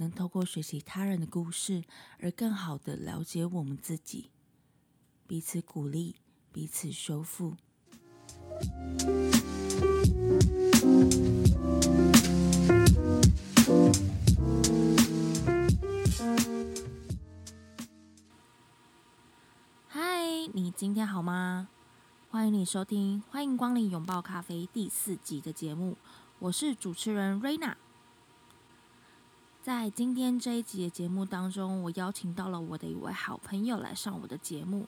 能透过学习他人的故事，而更好的了解我们自己，彼此鼓励，彼此修复。嗨，你今天好吗？欢迎你收听《欢迎光临拥抱咖啡》第四集的节目，我是主持人瑞娜。在今天这一集的节目当中，我邀请到了我的一位好朋友来上我的节目，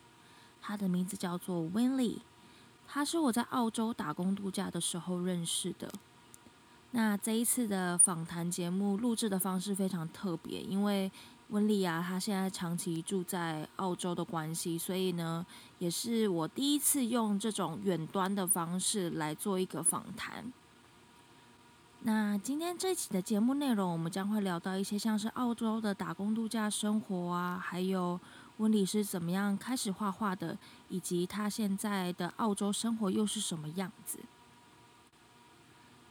他的名字叫做 Winley，他是我在澳洲打工度假的时候认识的。那这一次的访谈节目录制的方式非常特别，因为温丽啊，她现在长期住在澳洲的关系，所以呢，也是我第一次用这种远端的方式来做一个访谈。那今天这期的节目内容，我们将会聊到一些像是澳洲的打工度假生活啊，还有温丽是怎么样开始画画的，以及他现在的澳洲生活又是什么样子。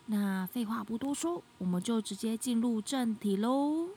那废话不多说，我们就直接进入正题喽。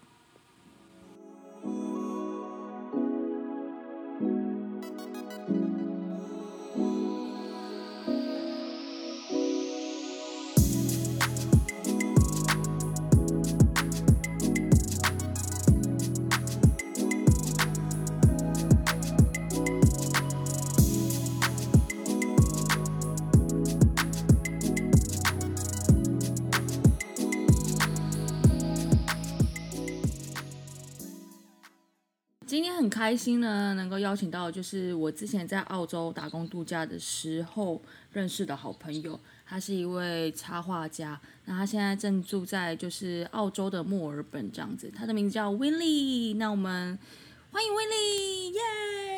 开心呢，能够邀请到就是我之前在澳洲打工度假的时候认识的好朋友，他是一位插画家，那他现在正住在就是澳洲的墨尔本这样子，他的名字叫 Winley，那我们欢迎 Winley，耶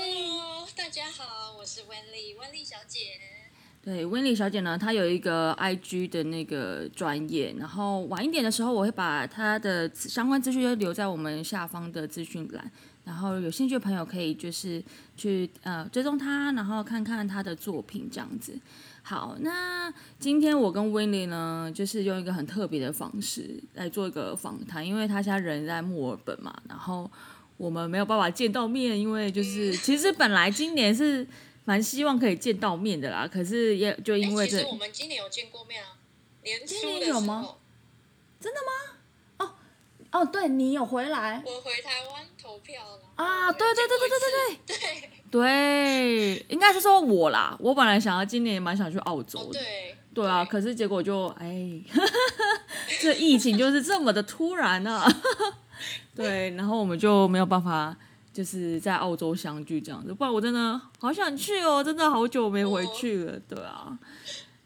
！Hello，大家好，我是温丽，温丽小姐。对，温丽小姐呢，她有一个 IG 的那个专业，然后晚一点的时候，我会把她的相关资讯就留在我们下方的资讯栏，然后有兴趣的朋友可以就是去呃追踪他，然后看看他的作品这样子。好，那今天我跟温丽呢，就是用一个很特别的方式来做一个访谈，因为他现在人在墨尔本嘛，然后我们没有办法见到面，因为就是其实本来今年是。蛮希望可以见到面的啦，可是也就因为这，欸其实我们今年有见过面啊，年初今的时年有吗候，真的吗？哦哦，对你有回来。我回台湾投票了。啊？对对对对对对对。对，应该是说我啦，我本来想要今年也蛮想去澳洲哦的，对。对啊，可是结果就哎，这疫情就是这么的突然啊，对，然后我们就没有办法。就是在澳洲相聚这样子，不然我真的好想去哦，真的好久没回去了，对啊，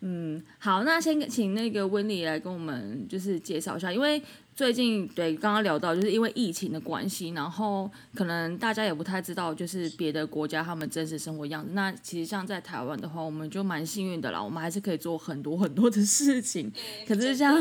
嗯，好，那先请那个温妮来跟我们就是介绍一下，因为最近对刚刚聊到，就是因为疫情的关系，然后可能大家也不太知道，就是别的国家他们真实生活样子。那其实像在台湾的话，我们就蛮幸运的啦，我们还是可以做很多很多的事情。嗯 可是像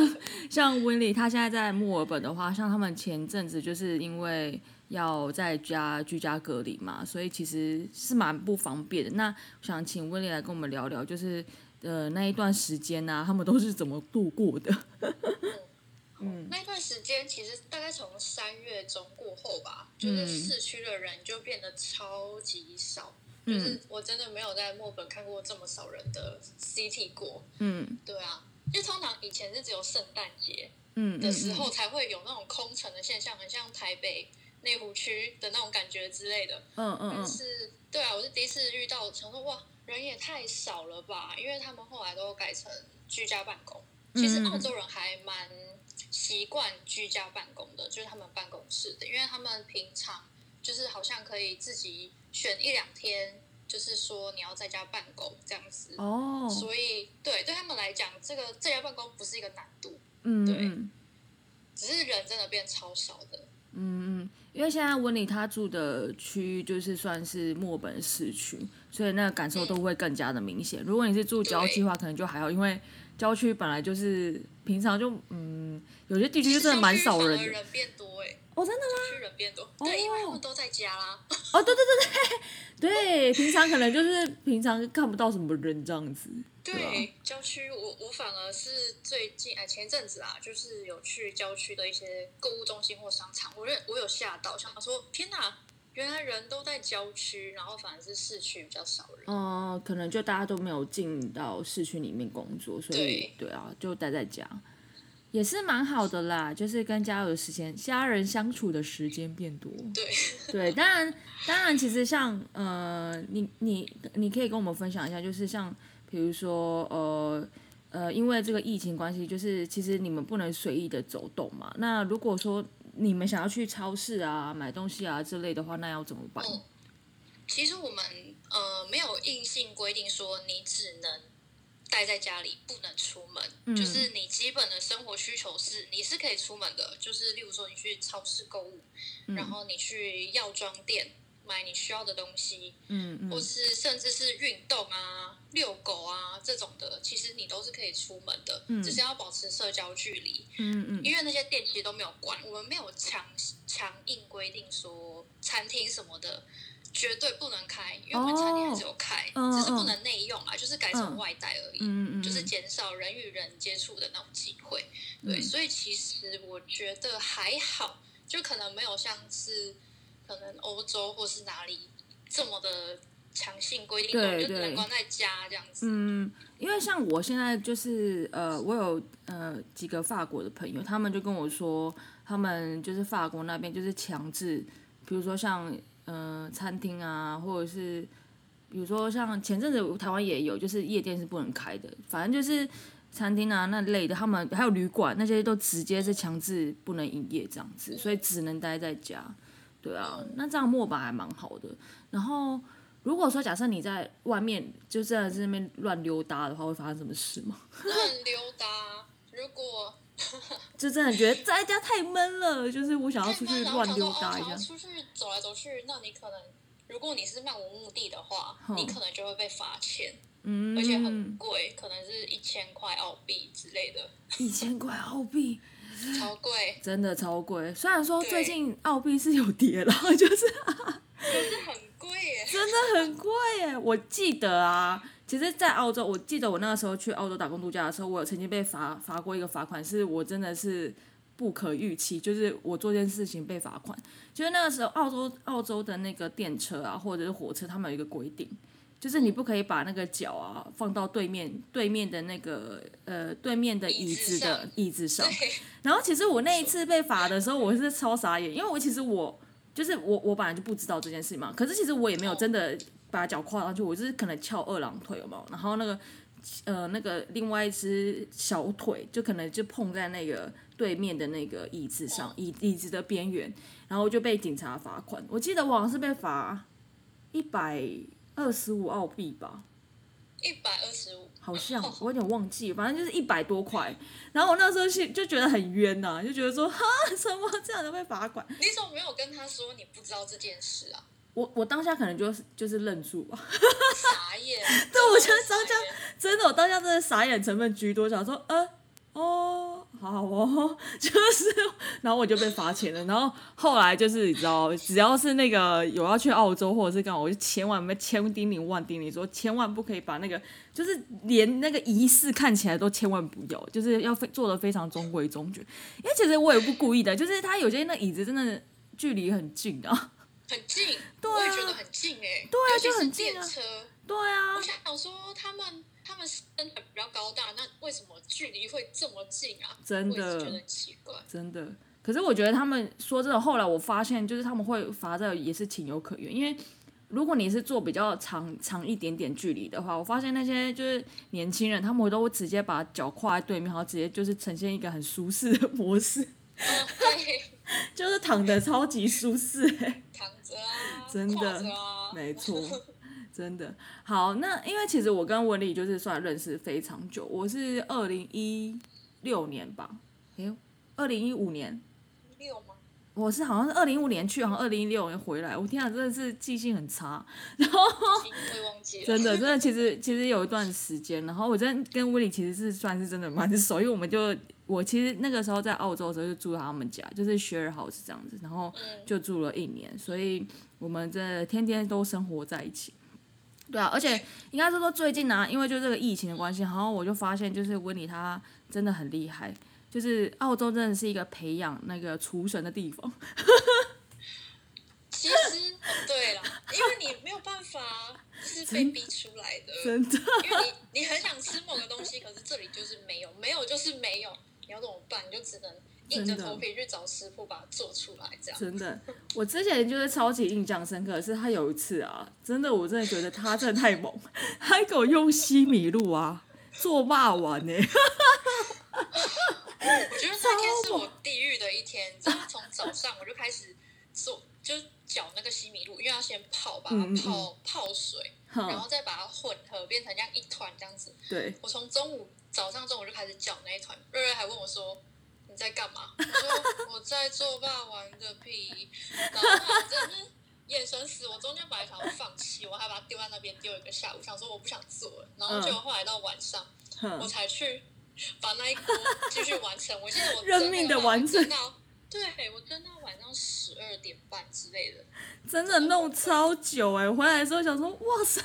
像温妮，她现在在墨尔本的话，像他们前阵子就是因为要在家居家隔离嘛，所以其实是蛮不方便的。那想请温妮来跟我们聊聊，就是呃那一段时间呢、他们都是怎么度过的？嗯，那一段时间其实大概从三月中过后吧，就是市区的人就变得超级少，就是我真的没有在墨尔本看过这么少人的 city 过。嗯。对啊，就通常以前是只有圣诞节嗯的时候才会有那种空城的现象，很像台北内湖区的那种感觉之类的。嗯嗯嗯。是，对啊，我是第一次遇到，想说哇，人也太少了吧？因为他们后来都改成居家办公。其实澳洲人还蛮习惯居家办公的，就是他们办公室的，因为他们平常就是好像可以自己选一两天，就是说你要在家办公这样子。哦。所以对对他们来讲，这个在家办公不是一个难度。嗯。对。只是人真的变超少的。嗯嗯，因为现在温妮他住的区域就是算是墨本市区，所以那个感受都会更加的明显。如果你是住郊区的话，可能就还好，因为郊区本来就是平常就嗯，有些地区就真的蛮少人的，人变多哎。哦，真的吗？区人变多，对，因为他们都在家啦。哦，对对对对对，平常可能就是平常看不到什么人这样子。对，郊区我我反而是最近哎前阵子啊，就是有去郊区的一些购物中心或商场，我认我有吓到，想说天哪，原来人都在郊区，然后反而是市区比较少人。哦，可能就大家都没有进到市区里面工作，所以对啊，就待在家。也是蛮好的啦，就是跟家有时间、家人相处的时间变多。对对，当然当然，其实像呃，你你你可以跟我们分享一下，就是像比如说呃呃，因为这个疫情关系，就是其实你们不能随意的走动嘛。那如果说你们想要去超市啊买东西啊之类的话，那要怎么办？其实我们呃没有硬性规定说你只能。待在家里不能出门，就是你基本的生活需求是你是可以出门的，就是例如说你去超市购物，然后你去药妆店买你需要的东西，嗯，或是甚至是运动啊、遛狗啊这种的，其实你都是可以出门的，嗯。只是要保持社交距离，嗯嗯，因为那些店其实都没有关，我们没有强强硬规定说餐厅什么的。绝对不能开，因为我们餐厅还是有开，只是不能内用啊，就是改成外带而已，嗯就是减少人与人接触的那种机会。对，所以其实我觉得还好，就可能没有像是可能欧洲或是哪里这么的强性规定，就只能关在家这样子。嗯，因为像我现在就是呃，我有呃几个法国的朋友，他们就跟我说，他们就是法国那边就是强制，比如说像。嗯，餐厅啊，或者是比如说像前阵子台湾也有，就是夜店是不能开的，反正就是餐厅啊那类的，他们还有旅馆那些都直接是强制不能营业这样子，所以只能待在家。对啊，那这样墨板还蛮好的。然后如果说假设你在外面就在那边乱溜达的话，会发生什么事吗？乱溜达，如果。就真的觉得在家太闷了，就是我想要出去乱溜达一下。出去走来走去，那你可能，如果你是漫无目的的话，你可能就会被罚钱，嗯，而且很贵，可能是一千块澳币之类的。一千块澳币，超贵，真的超贵。虽然说最近澳币是有跌了，就是，可是很贵耶，真的很贵耶。我记得啊。其实，在澳洲，我记得我那个时候去澳洲打工度假的时候，我有曾经被罚罚过一个罚款，是我真的是不可预期，就是我做件事情被罚款。就是那个时候，澳洲澳洲的那个电车啊，或者是火车，他们有一个规定，就是你不可以把那个脚啊放到对面对面的那个呃对面的椅子的椅子上。然后，其实我那一次被罚的时候，我是超傻眼，因为我其实我就是我我本来就不知道这件事嘛，可是其实我也没有真的。把脚跨上去，我就是可能翘二郎腿，有没有？然后那个，呃，那个另外一只小腿就可能就碰在那个对面的那个椅子上，椅椅子的边缘，然后就被警察罚款。我记得我好像是被罚一百二十五澳币吧，一百二十五，好像 我有点忘记，反正就是一百多块。然后我那时候去就觉得很冤呐，就觉得说哈，什么这样都被罚款？你怎么没有跟他说你不知道这件事啊？我我当下可能就是就是愣住吧，傻眼。对，我觉得当下真的，我当下真的傻眼成分居多，想说，呃，哦，好哦，就是，然后我就被罚钱了。然后后来就是你知道，只要是那个有要去澳洲或者是干嘛，我就千万没千叮咛万叮咛说，千万不可以把那个，就是连那个仪式看起来都千万不要，就是要非做的非常中规中矩。因为其实我也不故意的，就是他有些那椅子真的距离很近啊。很近，我也觉得很近哎，对啊，就很近啊。对啊，我想说他们他们身材比较高大，那为什么距离会这么近啊？真的，觉得奇怪。真的，可是我觉得他们说真的，后来我发现就是他们会罚这也是情有可原，因为如果你是坐比较长长一点点距离的话，我发现那些就是年轻人，他们都会直接把脚跨在对面，然后直接就是呈现一个很舒适的模式。对。就是躺的超级舒适，躺着啊，真的，没错，真的。好，那因为其实我跟文丽就是算认识非常久，我是二零一六年吧，哎，二零一五年，六吗？我是好像是二零一五年去，好像二零一六年回来。我天啊，真的是记性很差，然后真的 真的，其实其实有一段时间，然后我真的跟威利其实是算是真的蛮熟，因为我们就我其实那个时候在澳洲的时候就住他们家，就是 share house 这样子，然后就住了一年，所以我们真的天天都生活在一起。对啊，而且应该是说最近呢，因为就这个疫情的关系，然后我就发现就是威利他真的很厉害。就是澳洲真的是一个培养那个厨神的地方。其实对了，因为你没有办法是被逼出来的，真的。因为你你很想吃某个东西，可是这里就是没有，没有就是没有，你要怎么办？你就只能硬着头皮去找师傅把它做出来，这样。真的，我之前就是超级印象深刻，是他有一次啊，真的我真的觉得他真的太猛，他给我用西米露啊做骂丸呢。我觉得那天是我地狱的一天，就是从早上我就开始做，就是搅那个西米露，因为要先泡，把它泡泡水，然后再把它混合变成这样一团这样子。对。我从中午早上中午就开始搅那一团，瑞瑞还问我说你在干嘛？我说 我在做霸王的皮，然后他真的是眼神死，我中间本来想要放弃，我还把它丢在那边丢一个下午，想说我不想做了，然后就后来到晚上我才去。把那一锅继续完成，我记得我认命的完成到，对我蒸到晚上十二点半之类的，真的弄超久哎！回来的时候想说，哇塞，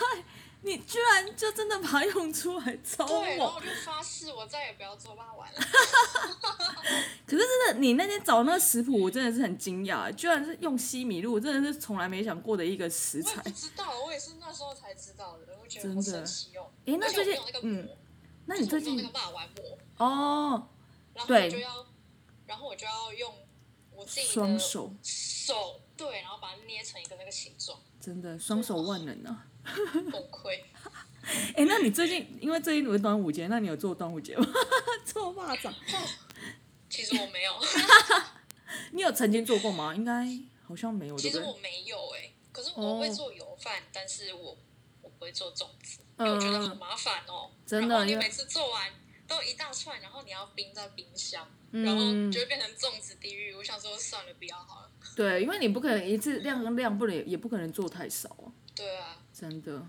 你居然就真的把它用出来，超猛！然后我就发誓，我再也不要做霸王了。可是真的，你那天找那个食谱，我真的是很惊讶，居然是用西米露，真的是从来没想过的一个食材。不知道，我也是那时候才知道的，我觉得好神奇哦。哎，那最近嗯。那你最近那个霸王膜哦，然后我就要，然后我就要用我自己的双手手对，然后把它捏成一个那个形状。真的双手万能啊！崩溃。哎，那你最近因为最近是端午节，那你有做端午节吗？做蚂蚱？其实我没有。你有曾经做过吗？应该好像没有。其实我没有哎，可是我会做油饭，但是我我不会做粽子。我觉得很麻烦哦，真的，你每次做完都一大串，然后你要冰在冰箱，然后就会变成粽子地狱。我想说算了，不要好了。对，因为你不可能一次量跟量不能，也不可能做太少啊。对啊，真的，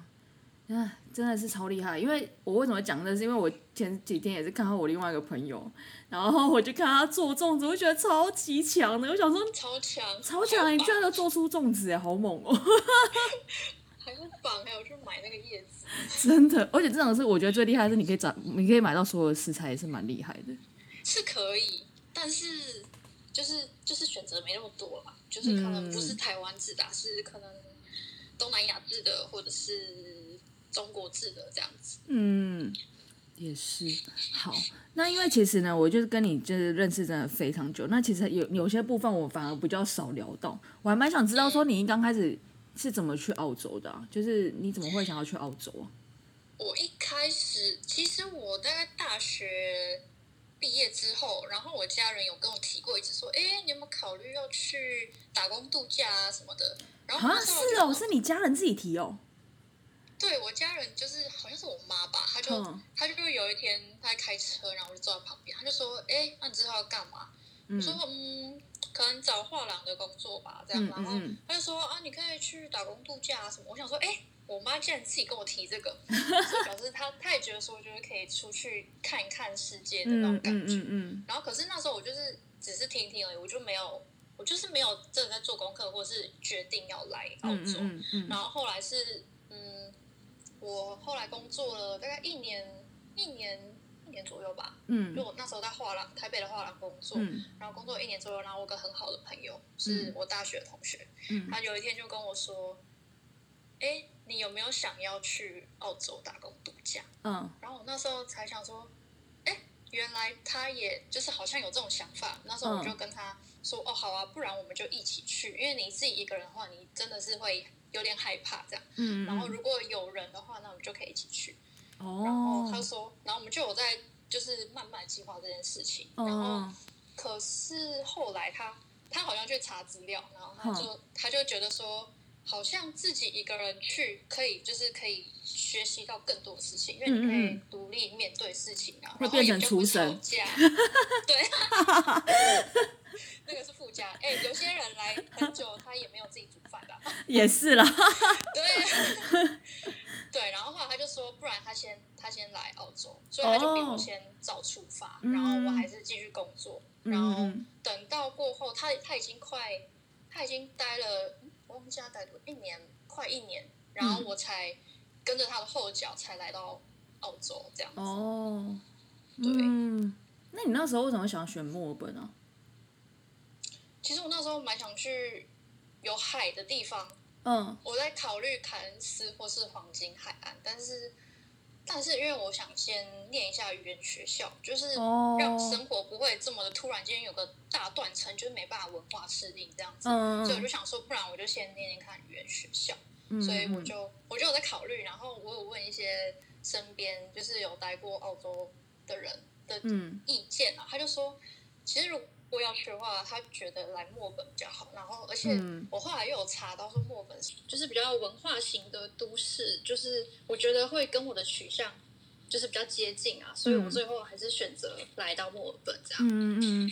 啊，真的是超厉害。因为我为什么讲呢？是因为我前几天也是看到我另外一个朋友，然后我就看他做粽子，我觉得超级强的。我想说超强，超强！你居然能做出粽子，哎，好猛哦！还要绑，还有去买那个叶子。真的，而且这种是我觉得最厉害的是，你可以找，你可以买到所有的食材，也是蛮厉害的。是可以，但是就是就是选择没那么多啦，就是可能不是台湾制的，是可能东南亚制的，或者是中国制的这样子。嗯，也是。好，那因为其实呢，我就是跟你就是认识真的非常久，那其实有有些部分我反而比较少聊到，我还蛮想知道说你一刚开始。是怎么去澳洲的？就是你怎么会想要去澳洲啊？我一开始其实我大概大学毕业之后，然后我家人有跟我提过，一次说：“哎，你有没有考虑要去打工度假啊什么的？”然后是哦，是你家人自己提哦。对我家人就是好像是我妈吧，她就她就有一天她在开车，然后我就坐在旁边，她就说：“哎，那你之后要干嘛？”我说：“嗯。”可能找画廊的工作吧，这样，然后她就说啊，你可以去打工度假啊什么。我想说，哎，我妈竟然自己跟我提这个，表示她她也觉得说，就是可以出去看一看世界的那种感觉。嗯然后，可是那时候我就是只是听听而已，我就没有，我就是没有真的在做功课，或者是决定要来澳洲。然后后来是，嗯，我后来工作了大概一年，一年一。年左右吧，嗯，就我那时候在画廊，台北的画廊工作，然后工作一年左右，然后我个很好的朋友是我大学同学，嗯，他有一天就跟我说，哎，你有没有想要去澳洲打工度假？嗯，然后我那时候才想说，哎，原来他也就是好像有这种想法，那时候我就跟他说，哦，好啊，不然我们就一起去，因为你自己一个人的话，你真的是会有点害怕这样，嗯，然后如果有人的话，那我们就可以一起去。哦。然后他说，然后我们就有在就是慢慢计划这件事情。然后可是后来他他好像去查资料，然后他就他就觉得说，好像自己一个人去可以，就是可以学习到更多的事情，因为你可以独立面对事情啊，会变成厨神，对。那个是附加，哎，有些人来很久，他也没有自己煮饭的，也是啦。对，对，然后后来他就说，不然他先他先来澳洲，所以他就比我先早出发，然后我还是继续工作，然后等到过后，他他已经快他已经待了，我们家待多一年，快一年，然后我才跟着他的后脚才来到澳洲这样子。哦，对，嗯那你那时候为什么想选墨尔本呢？其实我那时候蛮想去有海的地方，嗯，我在考虑凯恩斯或是黄金海岸，但是但是因为我想先念一下语言学校，就是让生活不会这么的突然间有个大断层，就是没办法文化适应这样子，所以我就想说，不然我就先念念看语言学校，所以我就我就有在考虑，然后我有问一些身边就是有待过澳洲的人的意见啊，他就说，其实如果要去的话，他觉得来墨本比较好。然后，而且我后来又有查到说，墨本就是比较文化型的都市，就是我觉得会跟我的取向就是比较接近啊。所以我最后还是选择来到墨尔本这样。嗯嗯。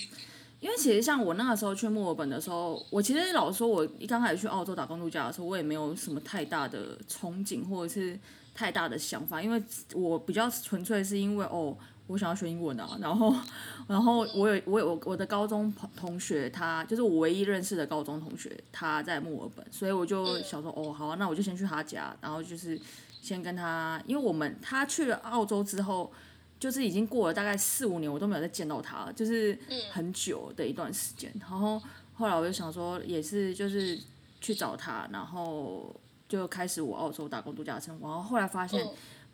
因为其实像我那个时候去墨尔本的时候，我其实老实说，我一刚开始去澳洲打工度假的时候，我也没有什么太大的憧憬或者是太大的想法，因为我比较纯粹是因为哦。我想要学英文啊，然后，然后我有我有我的高中同学，他就是我唯一认识的高中同学，他在墨尔本，所以我就想说，哦，好，啊那我就先去他家，然后就是先跟他，因为我们他去了澳洲之后，就是已经过了大概四五年，我都没有再见到他，就是很久的一段时间。然后后来我就想说，也是就是去找他，然后就开始我澳洲打工度假的生活。然后后来发现。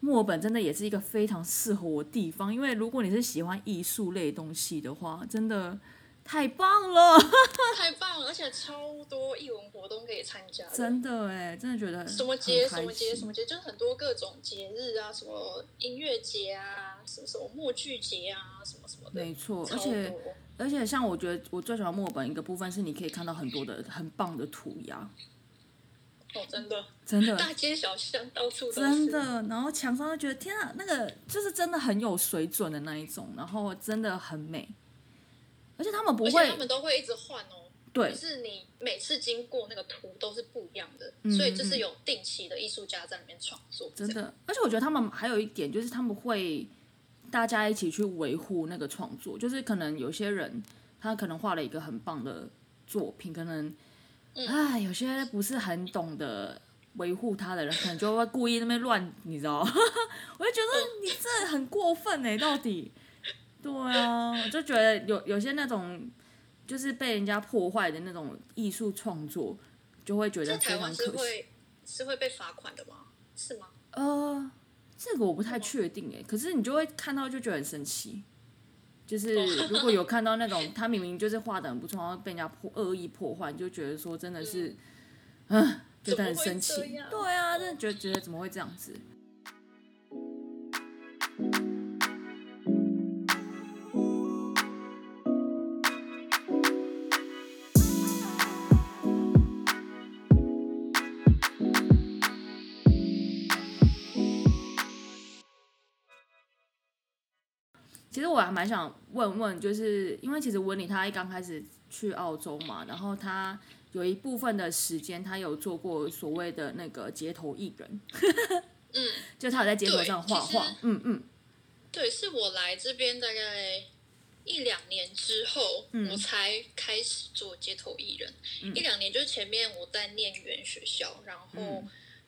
墨尔本真的也是一个非常适合我地方，因为如果你是喜欢艺术类东西的话，真的太棒了，太棒了，而且超多艺文活动可以参加。真的哎，真的觉得什么节什么节什么节，就是很多各种节日啊，什么音乐节啊，什么什么默剧节啊，什么什么的。没错，而且而且像我觉得我最喜欢墨尔本一个部分是，你可以看到很多的很棒的涂鸦。哦，真的，真的，大街小巷到处都是。真的，然后墙上都觉得天啊，那个就是真的很有水准的那一种，然后真的很美。而且他们不会，他们都会一直换哦。对，就是你每次经过那个图都是不一样的，所以就是有定期的艺术家在里面创作。真的，而且我觉得他们还有一点就是他们会大家一起去维护那个创作，就是可能有些人他可能画了一个很棒的作品，可能。哎，有些不是很懂得维护他的人，可能就会故意那边乱，你知道？我就觉得你这很过分哎，到底？对啊，我就觉得有有些那种就是被人家破坏的那种艺术创作，就会觉得非常可惜。是会是会被罚款的吗？是吗？呃，这个我不太确定哎，可是你就会看到就觉得很生气。就是如果有看到那种他明明就是画的很不错，然后被人家破恶意破坏，就觉得说真的是，嗯，觉得很生气。对啊，真的觉得觉得怎么会这样子？实我还蛮想问问，就是因为其实温妮他一刚开始去澳洲嘛，然后他有一部分的时间他有做过所谓的那个街头艺人，嗯，就他有在街头上画画，嗯嗯，对，是我来这边大概一两年之后，我才开始做街头艺人，一两年就是前面我在念语言学校，然后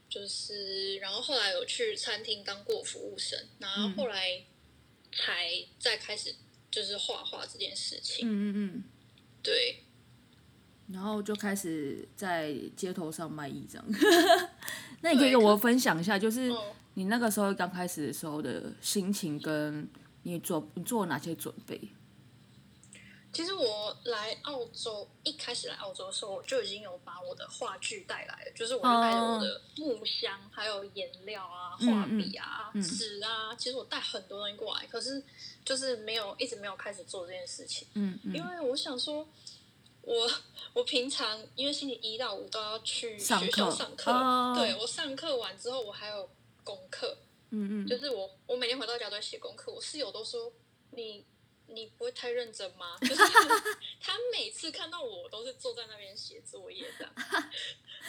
就是然后后来有去餐厅当过服务生，然后后来。才在开始就是画画这件事情，嗯嗯嗯，对，然后就开始在街头上卖艺这样。那你可以跟我分享一下，就是你那个时候刚开始的时候的心情，跟你做你做哪些准备？其实我来澳洲一开始来澳洲的时候，我就已经有把我的话剧带来了，就是我就带着我的木箱，还有颜料啊、画笔啊、纸啊，其实我带很多东西过来，可是就是没有一直没有开始做这件事情。嗯嗯。因为我想说，我我平常因为星期一到五都要去学校课上课，哦对我上课完之后我还有功课，嗯嗯，就是我我每天回到家都在写功课，我室友都说你你不会太认真吗？就是他每次看到我都是坐在那边写作业这样，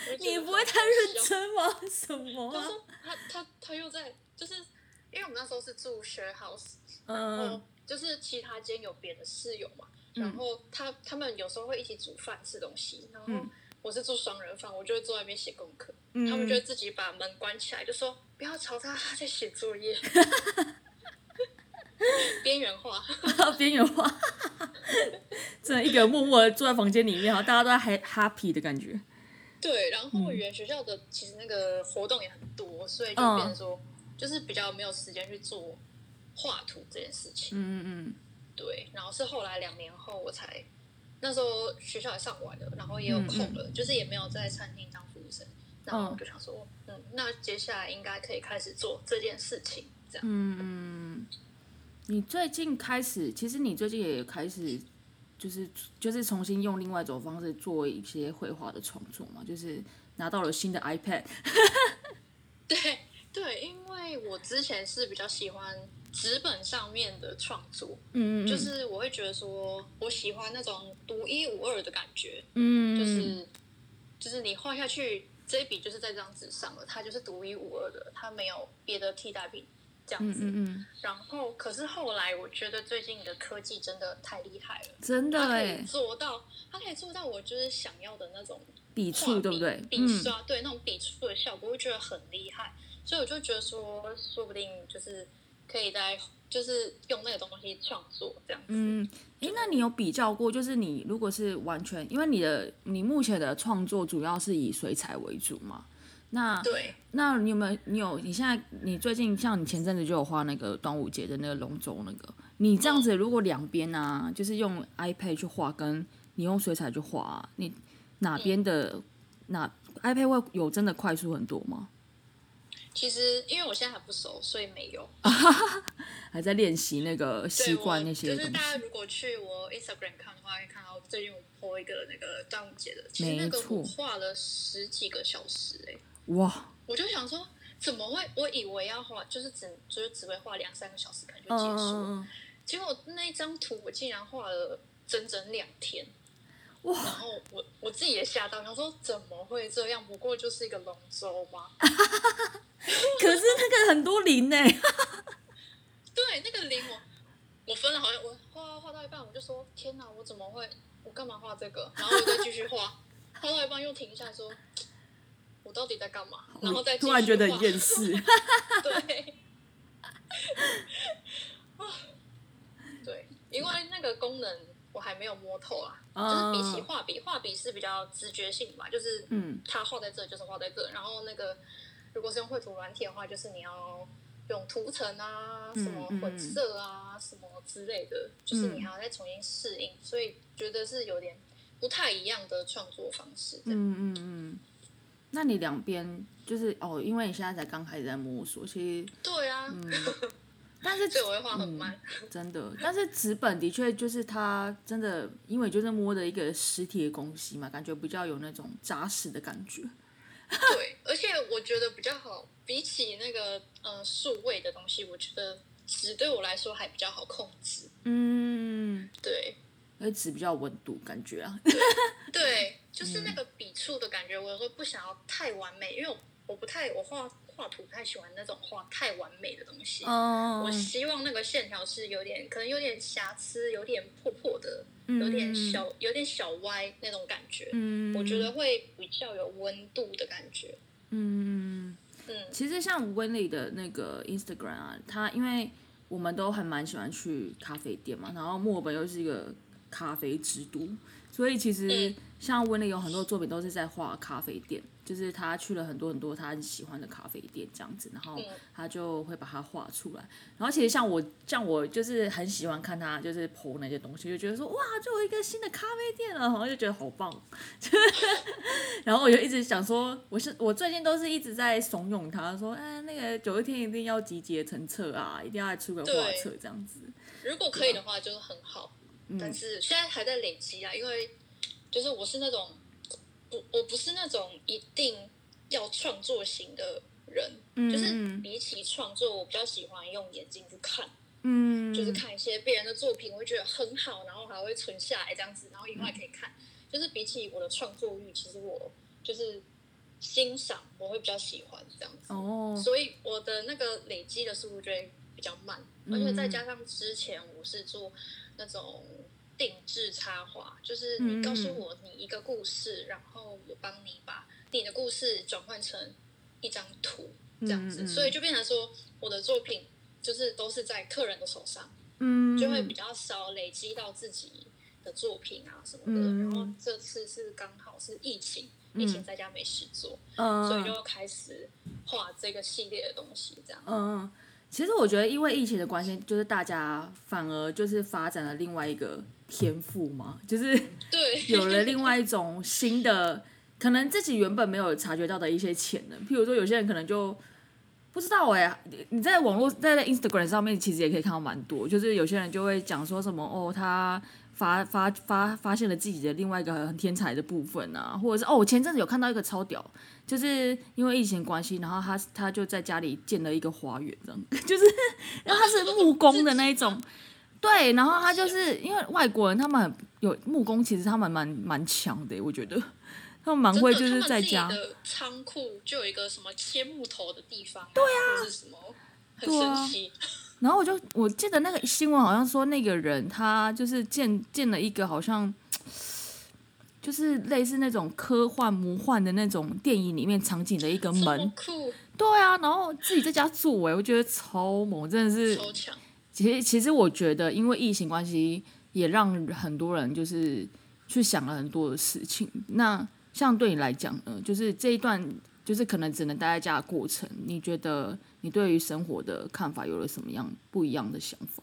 我就觉得你不会太认真吗？什么啊？他说他他他又在，就是因为我们那时候是住 share house，然嗯后就是其他间有别的室友嘛，嗯然后他他们有时候会一起煮饭吃东西，然后嗯我是住双人房，我就会坐在那边写功课，嗯他们就会自己把门关起来，就说不要吵他，他在写作业，边缘化。边缘化，真的一个人默默的坐在房间里面，然后大家都在 ha- happy 的感觉。对，然嗯后语言学校的其实那个活动也很多，所以就嗯变成说，就是比较没有时间去做画图这件事情。嗯嗯嗯对，然后是后来两年后我才，那时候学校也上完了，然后也有空了，就是也没有在餐厅当服务生，然后我就想说，嗯，那接下来应该可以开始做这件事情，这样。嗯嗯。你最近开始，其实你最近也开始，就是就是重新用另外一种方式做一些绘画的创作嘛，就是拿到了新的 iPad。对对，因为我之前是比较喜欢纸本上面的创作，嗯嗯就是我会觉得说，我喜欢那种独一无二的感觉，嗯，就是就是你画下去这一笔就是在这张纸上了，它就是独一无二的，它没有别的替代品这样嗯子。嗯嗯，然后，可是后来我觉得最近的科技真的太厉害了，真的可哎以，做到，它可以做到我就是想要的那种笔触对不对？笔嗯刷、对那种笔触的效果，我会觉得很厉害，所以我就觉得说，说不定就是可以在就是用那个东西创作这样子。嗯，诶，那你有比较过？就是你如果是完全，因为你的你目前的创作主要是以水彩为主嘛？那对，那你有没有？你有？你现在你最近像你前阵子就有画那个端午节的那个龙舟那个，你这样子如果两边啊，就是用 iPad 去画，跟你用水彩去画、啊，你哪边的、哪 iPad 会有真的快速很多吗？其实因为我现在还不熟，所以没有。还在练习那个习惯那些东就是大家？如果去我 Instagram 看的话，会看到最近我 po 一个那个端午节的，其实没那个错我画了十几个小时哎、哇，我就想说怎么会？我以为要画就是只就是只会画两三个小时，可能就结嗯束了。结果那一张图我竟然画了整整两天，哇然后我我自己也吓到，想说怎么会这样？不过就是一个龙舟吗？可是那个很多零呢、对，那个零我我分了好像我画画到一半，我就说天哪，我怎么会？我干嘛画这个？然后我再继续画，画到一半又停下来说，我到底在干嘛？然后再突然觉得厌世。对，啊对，因为那个功能我还没有摸透啊，就是比起哦画笔，画笔是比较直觉性嘛，就是嗯它画在这就是画在这，然后那个如果是用绘图软体的话，就是你要用图层啊、嗯什么混色啊、什么之类的，就是你还要再重新适应，所以觉得是有点不太一样的创作方式。嗯嗯嗯。那你两边就是哦，因为你现在才刚开始在摸索，其实对啊，但是所以我会画很慢。真的，但是纸本的确就是它真的，因为就是摸的一个实体的东西嘛，感觉比较有那种扎实的感觉。对，而且我觉得比较好，比起那个呃数位的东西，我觉得纸对我来说还比较好控制。嗯，对因为纸比较有温度，感觉啊。对，就是那个笔触的感觉，我有时候不想要太完美，因为我我不太我画画图不太喜欢那种画太完美的东西。哦我希望那个线条是有点，可能有点瑕疵，有点破破的，嗯有点小，有点小歪那种感觉。嗯，我觉得会比较有温度的感觉。嗯，嗯，其实像温里的那个 Instagram 啊，他因为我们都很蛮喜欢去咖啡店嘛，然后墨尔本又是一个咖啡之都，所以其实嗯像温里有很多作品都是在画咖啡店，就是他去了很多很多他很喜欢的咖啡店这样子，然后嗯他就会把它画出来。然后其实像我，像我就是很喜欢看他就是剖那些东西，就觉得说哇，就有一个新的咖啡店了，然后就觉得好棒。然后我就一直想说，我是我最近都是一直在怂恿他说，哎，那个九一天一定要集结成册啊，一定要来出个画册这样子。如果可以的话，就是很好。嗯。但是现在还在累积啊，因为就是我是那种不，我不是那种一定要创作型的人，就是比起创作，我比较喜欢用眼睛去看，嗯，就是看一些别人的作品，我会觉得很好，然后还会存下来这样子，然后以后还可以看。就是比起我的创作欲，其实我就是欣赏，我会比较喜欢这样子。哦，所以我的那个累积的速度就会比较慢，而且再加上之前我是做那种定制插画，就是你告诉我你一个故事，然后我帮你把你的故事转换成一张图这样子，所以就变成说我的作品就是都是在客人的手上，嗯，就会比较少累积到自己。的作品啊什么的，然后这次是刚好是疫情，疫情在家没事做，所以就开始画这个系列的东西，这样。嗯，其实我觉得因为疫情的关系，就是大家反而就是发展了另外一个天赋嘛，就是对 有了另外一种新的，可能自己原本没有察觉到的一些潜能。譬如说，有些人可能就不知道哎，你在网络在 Instagram 上面其实也可以看到蛮多，就是有些人就会讲说什么哦，他。发发发发现了自己的另外一个很天才的部分啊，或者是哦，我前阵子有看到一个超屌，就是因为疫情关系，然后他他就在家里建了一个花园，这样 就是，然后他是木工的那一种，对，然后他就是因为外国人他们有木工，其实他们蛮蛮强的，我觉得。他们蛮会就是在家的仓库就有一个什么切木头的地方，对啊，是什么很神奇。然后我就我记得那个新闻好像说那个人他就是建建了一个好像就是类似那种科幻魔幻的那种电影里面场景的一个门，对啊，然后自己在家住哎，我觉得超猛，真的是。其实其实我觉得因为疫情关系，也让很多人就是去想了很多的事情。那像对你来讲呢，就是这一段就是可能只能待在家的过程，你觉得？你对于生活的看法有了什么样不一样的想法？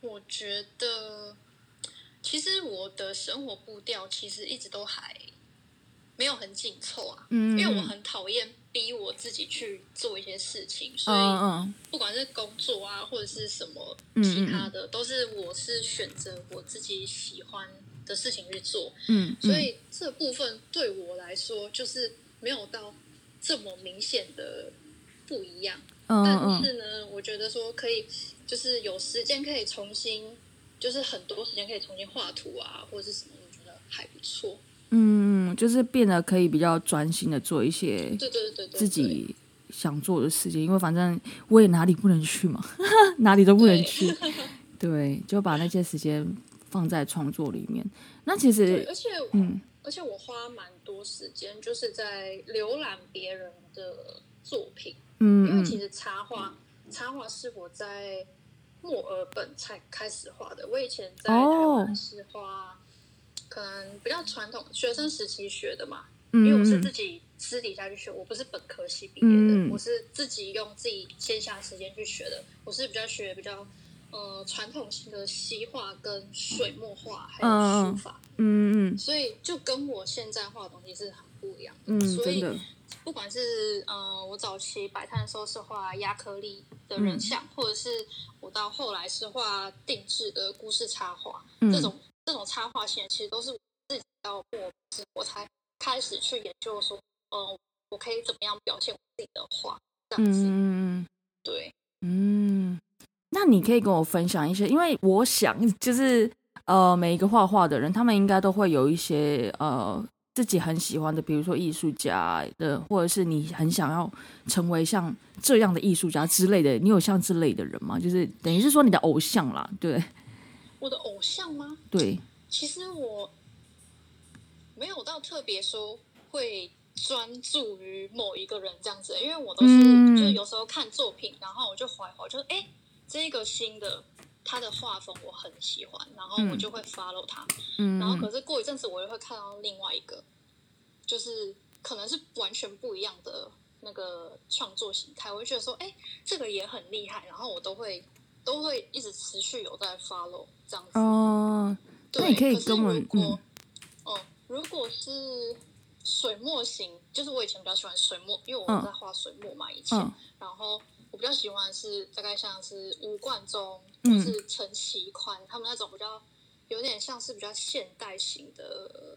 我觉得，其实我的生活步调其实一直都还没有很紧凑啊。嗯，因为我很讨厌逼我自己去做一些事情，所以不管是工作啊，或者是什么其他的，都是我是选择我自己喜欢的事情去做。嗯，所以这部分对我来说就是没有到这么明显的。不一样，但是呢，我觉得说可以，就是有时间可以重新，就是很多时间可以重新画图啊，或者是什么，我觉得还不错。嗯，就是变得可以比较专心的做一些，对对对自己想做的事情。因为反正我也哪里不能去嘛，哪里都不能去，对，就把那些时间放在创作里面。那其实，而且，嗯，而且我花蛮多时间，就是在浏览别人的作品。嗯，因为其实插画，插画是我在墨尔本才开始画的。我以前在台湾是画，可能比较传统，学生时期学的嘛。因为我是自己私底下去学，我不是本科系毕业的，我是自己用自己线下时间去学的。我是比较学比较呃传统性的西画跟水墨画，还有书法。嗯嗯。所以就跟我现在画的东西是很不一样的。嗯，所以。不管是呃，我早期摆摊的时候是画亚克力的人像，或者是我到后来是画定制的故事插画，这种这种插画线其实都是我自己到我我才开始去研究说，嗯，我可以怎么样表现我自己的画，这样子。嗯对，嗯，那你可以跟我分享一些，因为我想 就是呃，每一个画画的人，他们应该都会有一些呃。自己很喜欢的，比如说艺术家的，或者是你很想要成为像这样的艺术家之类的，你有像之类的人吗？就是等于是说你的偶像啦，对。我的偶像吗？对。其实我没有到特别说会专注于某一个人这样子，因为我都是就是有时候看作品，然后我就怀怀，就是哎，这个新的。他的画风我很喜欢，然后我就会 follow 他。嗯，然后可是过一阵子我又会看到另外一个，就是可能是完全不一样的那个创作形态，我就觉得说，哎，这个也很厉害。然后我都会都会一直持续有在 follow 这样子。哦，对，可以跟我哦，如果是水墨型，就是我以前比较喜欢水墨，因为我在画水墨嘛，以前，然后。我比较喜欢是大概像是吴冠中或是陈其宽他们那种比较有点像是比较现代型的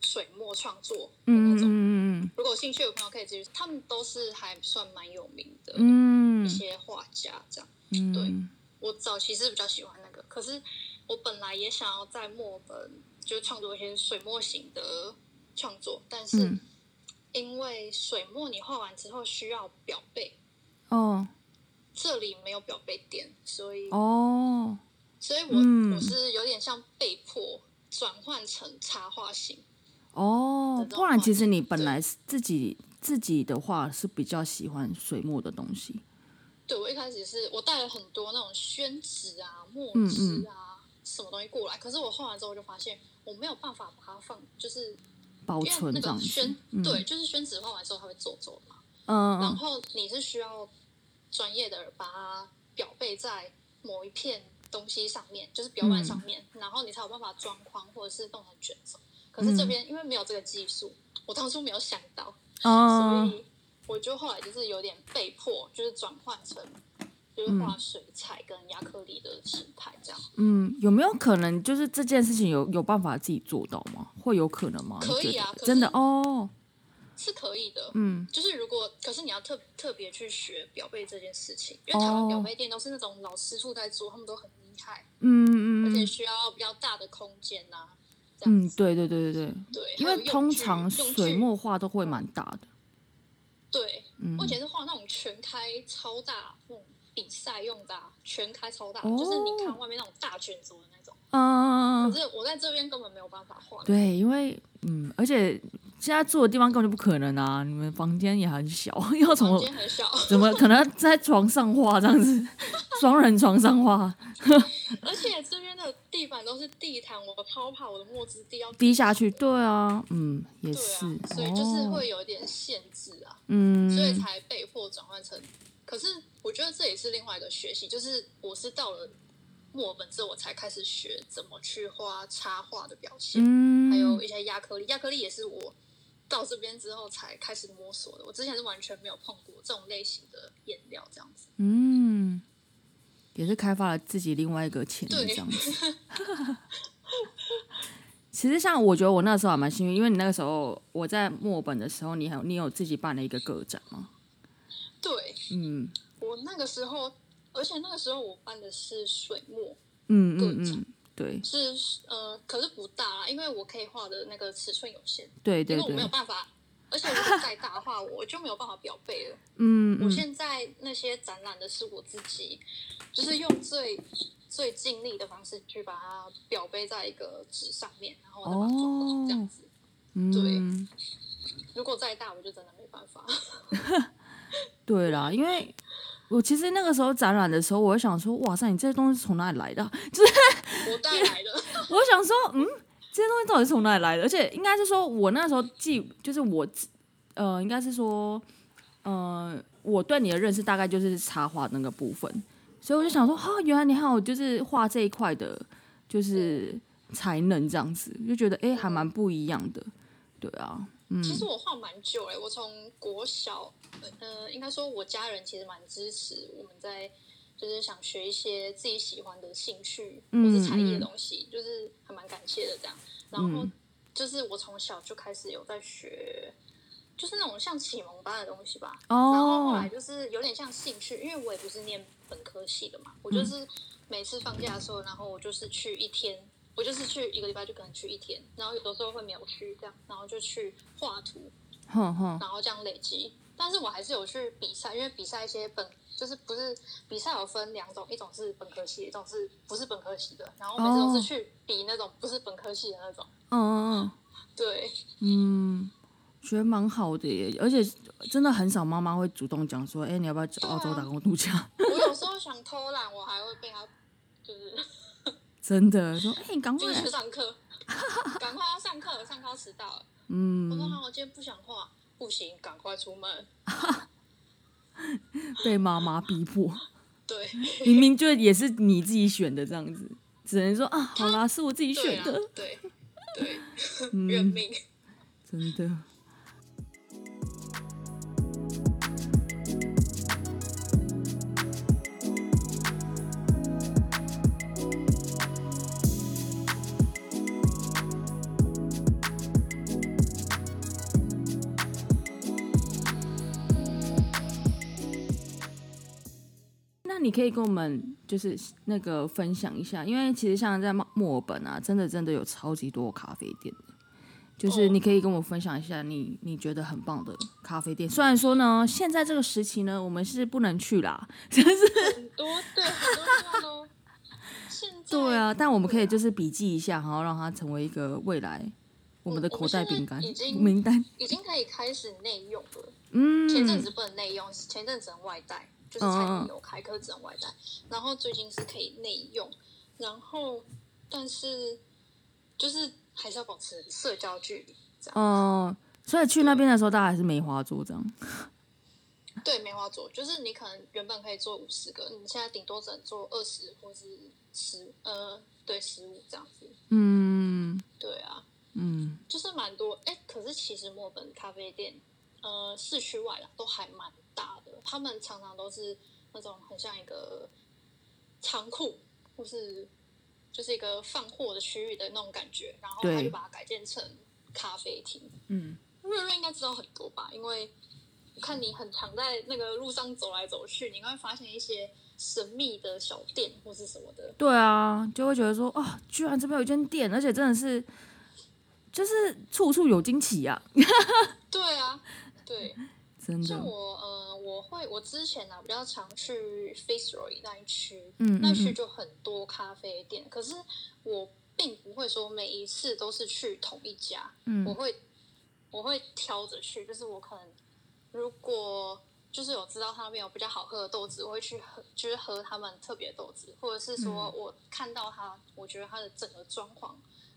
水墨创作嗯那种。嗯嗯如果有兴趣的朋友可以继续，他们都是还算蛮有名的嗯一些画家。这样，嗯，对嗯我早期是比较喜欢那个，可是我本来也想要在墨本就创作一些水墨型的创作，但是嗯因为水墨你画完之后需要裱背，哦这里没有表背店，所以哦，所以我、嗯。我是有点像被迫转换成插画型。哦不然其实你本来是自己自己的话是比较喜欢水墨的东西，对我一开始是我带了很多那种宣纸啊、墨嗯汁啊、什么东西过来，可是我画完之后就发现我没有办法把它放，就是保存那存这样子个宣、，嗯。对，就是宣纸画完之后它会皱皱嘛，嗯嗯。然后你是需要专业的把它裱背在某一片东西上面，就是表板上面，然后你才有办法装框或者是弄成卷轴。可是这边因为没有这个技术，我当初没有想到，所哦以我就后来就是有点被迫，就是转换成就是画水彩跟亚克力的形态这样。嗯，有没有可能就是这件事情有有办法自己做到吗？会有可能吗？可以啊真的哦，是可以的，嗯。就是如果，可是你要特特别去学表背这件事情，因为台湾哦。裱背店都是那种老师傅在做，他们都很厉害，嗯嗯嗯。而且需要比较大的空间呐、这样嗯，对对对对对，对，因为通常水墨画都会蛮大的，对，嗯。我以前是画那种全开超大那种比赛用的啊、全开超大，哦就是你看外面那种大卷轴的那种。嗯，可是我在这边根本没有办法画。对，因为嗯，而且现在住的地方根本就不可能啊，你们房间也很小，要怎房么间很小，怎么可能在床上画这样子，双人床上画而且这边的地板都是地毯，我超怕我的墨汁滴要滴下去？对啊，嗯，也是，啊，所以就是哦会有点限制啊。嗯，所以才被迫转换成。可是我觉得这也是另外一个学习，就是我是到了墨尔本之后，我才开始学怎么去画插画的表现，嗯，还有一些亚克力。亚克力也是我到这边之后才开始摸索的，我之前是完全没有碰过这种类型的颜料，这样子。嗯，也是开发了自己另外一个潜力这样子。其实像我觉得我那时候还蛮幸运，因为你那个时候我在墨尔本的时候，你还有你有自己办了一个个展吗？对嗯我那个时候，而且那个时候我办的是水墨，嗯嗯嗯，对是呃，可是不大啦，因为我可以画的那个尺寸有限，对对因为我没有，办法。而且如果再大画，我就没有办法表背了。嗯嗯我现在那些展览的是我自己，就是用最最尽力的方式去把它表背在一个纸上面，然后再把它装框这样子。对，如果再大，我就真的没办法。对啦，因为我其实那个时候展览的时候，我会想说，哇塞，你这些东西从哪里来的 就是、我带来的，我想说，嗯，这些东西到底是从哪里来的？而且应该是说，我那时候记，就是我，呃，应该是说，呃，我对你的认识大概就是插画那个部分，所以我就想说，哈、原来你还有就是画这一块的，就是才能这样子，就觉得哎、诶还蛮不一样的，对啊，嗯其实我画蛮久哎、我从国小，呃，应该说我家人其实蛮支持我们在。就是想学一些自己喜欢的兴趣或嗯是才艺的嗯东西，就是还蛮感谢的这样。然后嗯就是我从小就开始有在学，就是那种像启蒙班的东西吧。然后后哦来，就是有点像兴趣，因为我也不是念本科系的嘛，我就是每次放假的时候，然后我就是去一天，我就是去一个礼拜就可能去一天，然后有的时候会没有去这样，然后就去画图，哼哼，然后这样累积。但是我还是有去比赛，因为比赛一些本就是不是比赛有分两种，一种是本科系，一种是不是本科系的。然后每次都是去比那种不是本科系的那种。嗯嗯对，嗯嗯，觉得蛮好的耶，而且真的很少妈妈会主动讲说，哎、你要不要去澳洲打工度假？我有时候想偷懒，我还会被他就是真的说，哎、你赶快去上课，赶快要上课，上课要迟到了。嗯我说嗯，好，我今天不想画，不行，赶快出门。被妈妈逼迫，对，明明就也是你自己选的这样子，只能说啊，好啦，是我自己对啊选的，，对对，嗯认命。真的。你可以跟我们就是那个分享一下，因为其实像在墨尔本啊，真的真的有超级多咖啡店，就是你可以跟我分享一下你你觉得很棒的咖啡店。虽然说呢，现在这个时期呢，我们是不能去啦，就是很多对很多对啊，但我们可以就是笔记一下，然后让它成为一个未来我们的口袋饼干名单，已经可以开始内用了。嗯，前阵子不能内用，前阵子能外带。就是才能有开课只能外带，然后最近是可以内用，然后但是就是还是要保持社交距离这样。哦，所以去那边的时候，大家还是梅花座这样。对，梅花座就是你可能原本可以坐五十个，你现在顶多只能坐二十或是十，呃，对，十五这样子。嗯，对啊，嗯，就是蛮多。哎，可是其实墨本咖啡店，呃，市区外啦，都还蛮。大的，他们常常都是那种很像一个仓库，或是就是一个放货的区域的那种感觉，然后他就把它改建成咖啡厅。嗯，瑞瑞应该知道很多吧？因为我看你很常在那个路上走来走去，你会发现一些神秘的小店或是什么的。对啊，就会觉得说，哦，居然这边有一间店，而且真的是就是处处有惊喜呀。对啊，对。像我，呃，我会，我之前呢比较常去 Fitzroy 那一区，嗯，那区就很多咖啡店。可是我并不会说每一次都是去同一家，嗯，我会我会挑着去，就是我可能如果就是有知道他那边有比较好喝的豆子，我会去喝，就是喝他们特别豆子，或者是说我看到他，我觉得他的整个装潢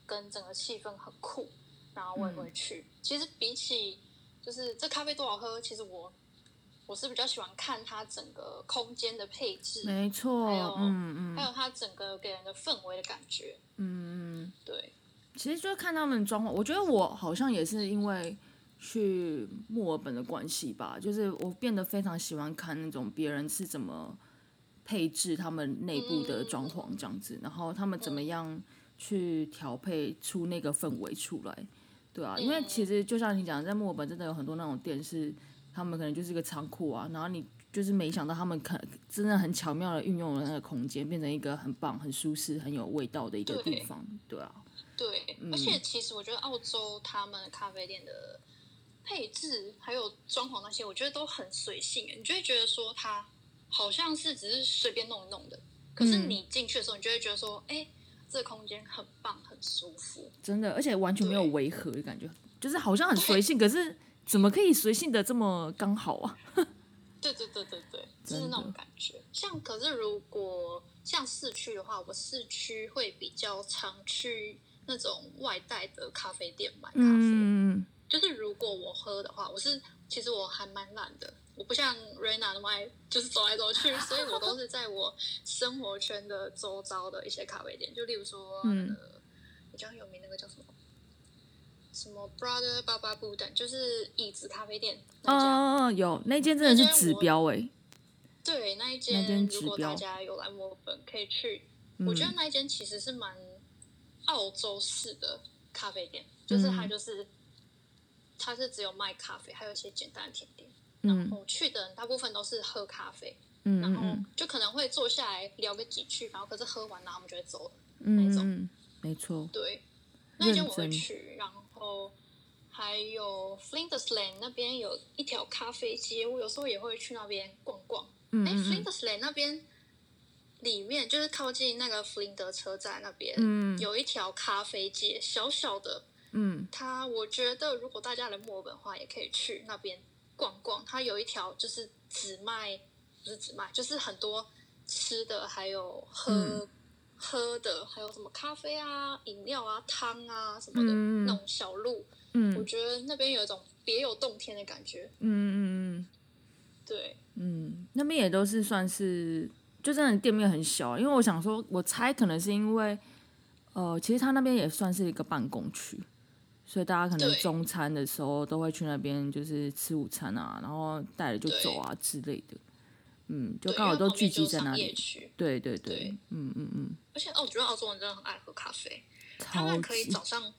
跟整个气氛很酷，然后我也会去。其实比起就是这咖啡多好喝，其实我我是比较喜欢看它整个空间的配置，没错，还有嗯嗯，还有它整个给人的氛围的感觉，嗯嗯，对，其实就是看他们装潢，我觉得我好像也是因为去墨尔本的关系吧，就是我变得非常喜欢看那种别人是怎么配置他们内部的装潢这样子，然后他们怎么样去调配出那个氛围出来。对啊，因为其实就像你讲，在墨尔本真的有很多那种店是，他们可能就是一个仓库啊，然后你就是没想到他们可真的很巧妙的运用了那个空间，变成一个很棒、很舒适、很有味道的一个地方。对啊，对，而且其实我觉得澳洲他们咖啡店的配置还有装潢那些，我觉得都很随性，你就会觉得说它好像是只是随便弄一弄的，可是你进去的时候，你就会觉得说，哎。这空间很棒，很舒服，真的，而且完全没有违和的感觉，就是好像很随性，可是怎么可以随性的这么刚好啊？对对对对对，就是那种感觉。像可是如果像市区的话，我市区会比较常去那种外带的咖啡店买咖啡。嗯就是如果我喝的话，我是其实我还蛮懒的。我不像 Rena 那么爱，就是走来走去，所以我都是在我生活圈的周遭的一些咖啡店，就例如说，嗯，比较有名那个叫什么，什么 Brother Baba b u d 就是椅子咖啡店。哦哦哦，有那间真的是指标哎。对，那一间如果大家有来墨尔本可以去，我觉得那一间其实是蛮澳洲式的咖啡店，就是它就是它是只有卖咖啡，还有一些简单的甜点。然后去的人大部分都是喝咖啡，然后就可能会坐下来聊个几句，然后可是喝完然后我们就会走了那种。没错，对，那间我会去。然后还有 Flinders Lane 那边有一条咖啡街，我有时候也会去那边逛逛。哎，Flinders Lane 那边里面就是靠近那个弗林德车站那边，有一条咖啡街，小小的。嗯，它我觉得如果大家来墨尔本的话，也可以去那边。逛逛，它有一条就是只卖，不是只卖，就是很多吃的，还有喝喝的，还有什么咖啡啊、饮料啊、汤啊什么的那种小路。嗯，我觉得那边有一种别有洞天的感觉。嗯嗯嗯，对，嗯，那边也都是算是，就真的店面很小，因为我想说，我猜可能是因为，呃，其实他那边也算是一个办公区。所以大家可能中餐的时候都会去那边，就是吃午餐啊，然后带了就走啊之类的。嗯，就刚好都聚集在那里。对对对，嗯嗯嗯。而且哦，我觉得澳洲人真的很爱喝咖啡，他们可以早上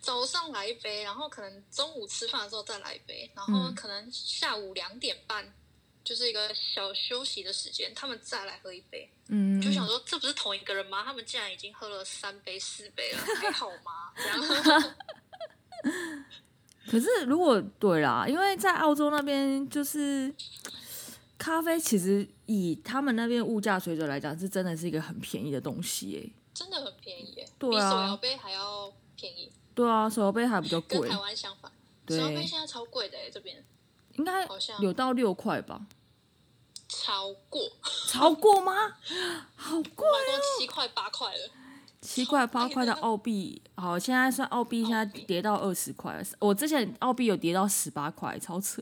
早上来一杯，然后可能中午吃饭的时候再来一杯，然后可能下午两点半就是一个小休息的时间，他们再来喝一杯，嗯，就想说这不是同一个人吗？他们竟然已经喝了三杯四杯了，还好吗？然后。可是，如果对啦，因为在澳洲那边，就是咖啡其实以他们那边物价水准来讲，是真的是一个很便宜的东西，哎，真的很便宜，对啊，比手摇杯还要便宜。对啊，手摇杯还比较贵。跟台湾相反，手摇杯现在超贵的，哎，这边应该好像有到六块吧？超过？超过吗？好贵哦，七块八块了。七块八块的澳币，好，现在算澳币，现在跌到二十块。我之前澳币有跌到十八块，超扯。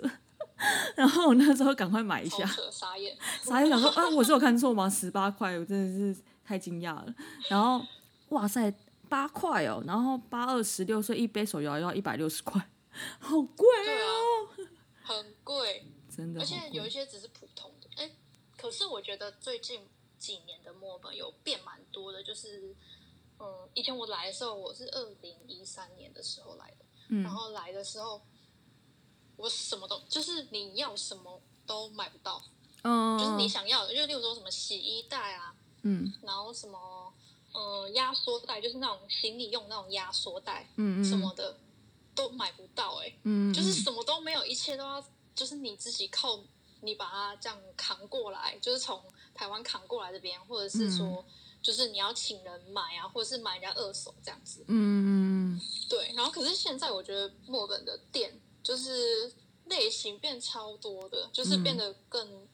然后我那时候赶快买一下，傻眼，傻眼想说啊，我是有看错吗？十八块，我真的是太惊讶了。然后哇塞，八块哦，然后八二十六岁一杯手摇要一百六十块，好贵哦，很贵，真的。而且有一些只是普通的，哎，可是我觉得最近几年的墨本有变蛮多的，就是。嗯，以前我来的时候，我是二零一三年的时候来的，然后来的时候，我什么都就是你要什么都买不到，嗯，就是你想要的，就例如说什么洗衣袋啊，嗯，然后什么呃压缩袋，就是那种行李用那种压缩袋，嗯嗯，什么的都买不到，哎，嗯，就是什么都没有，一切都要就是你自己靠你把它这样扛过来，就是从台湾扛过来这边，或者是说。就是你要请人买啊，或者是买人家二手这样子。嗯，对。然后可是现在我觉得墨本的店就是类型变超多的，就是变得更，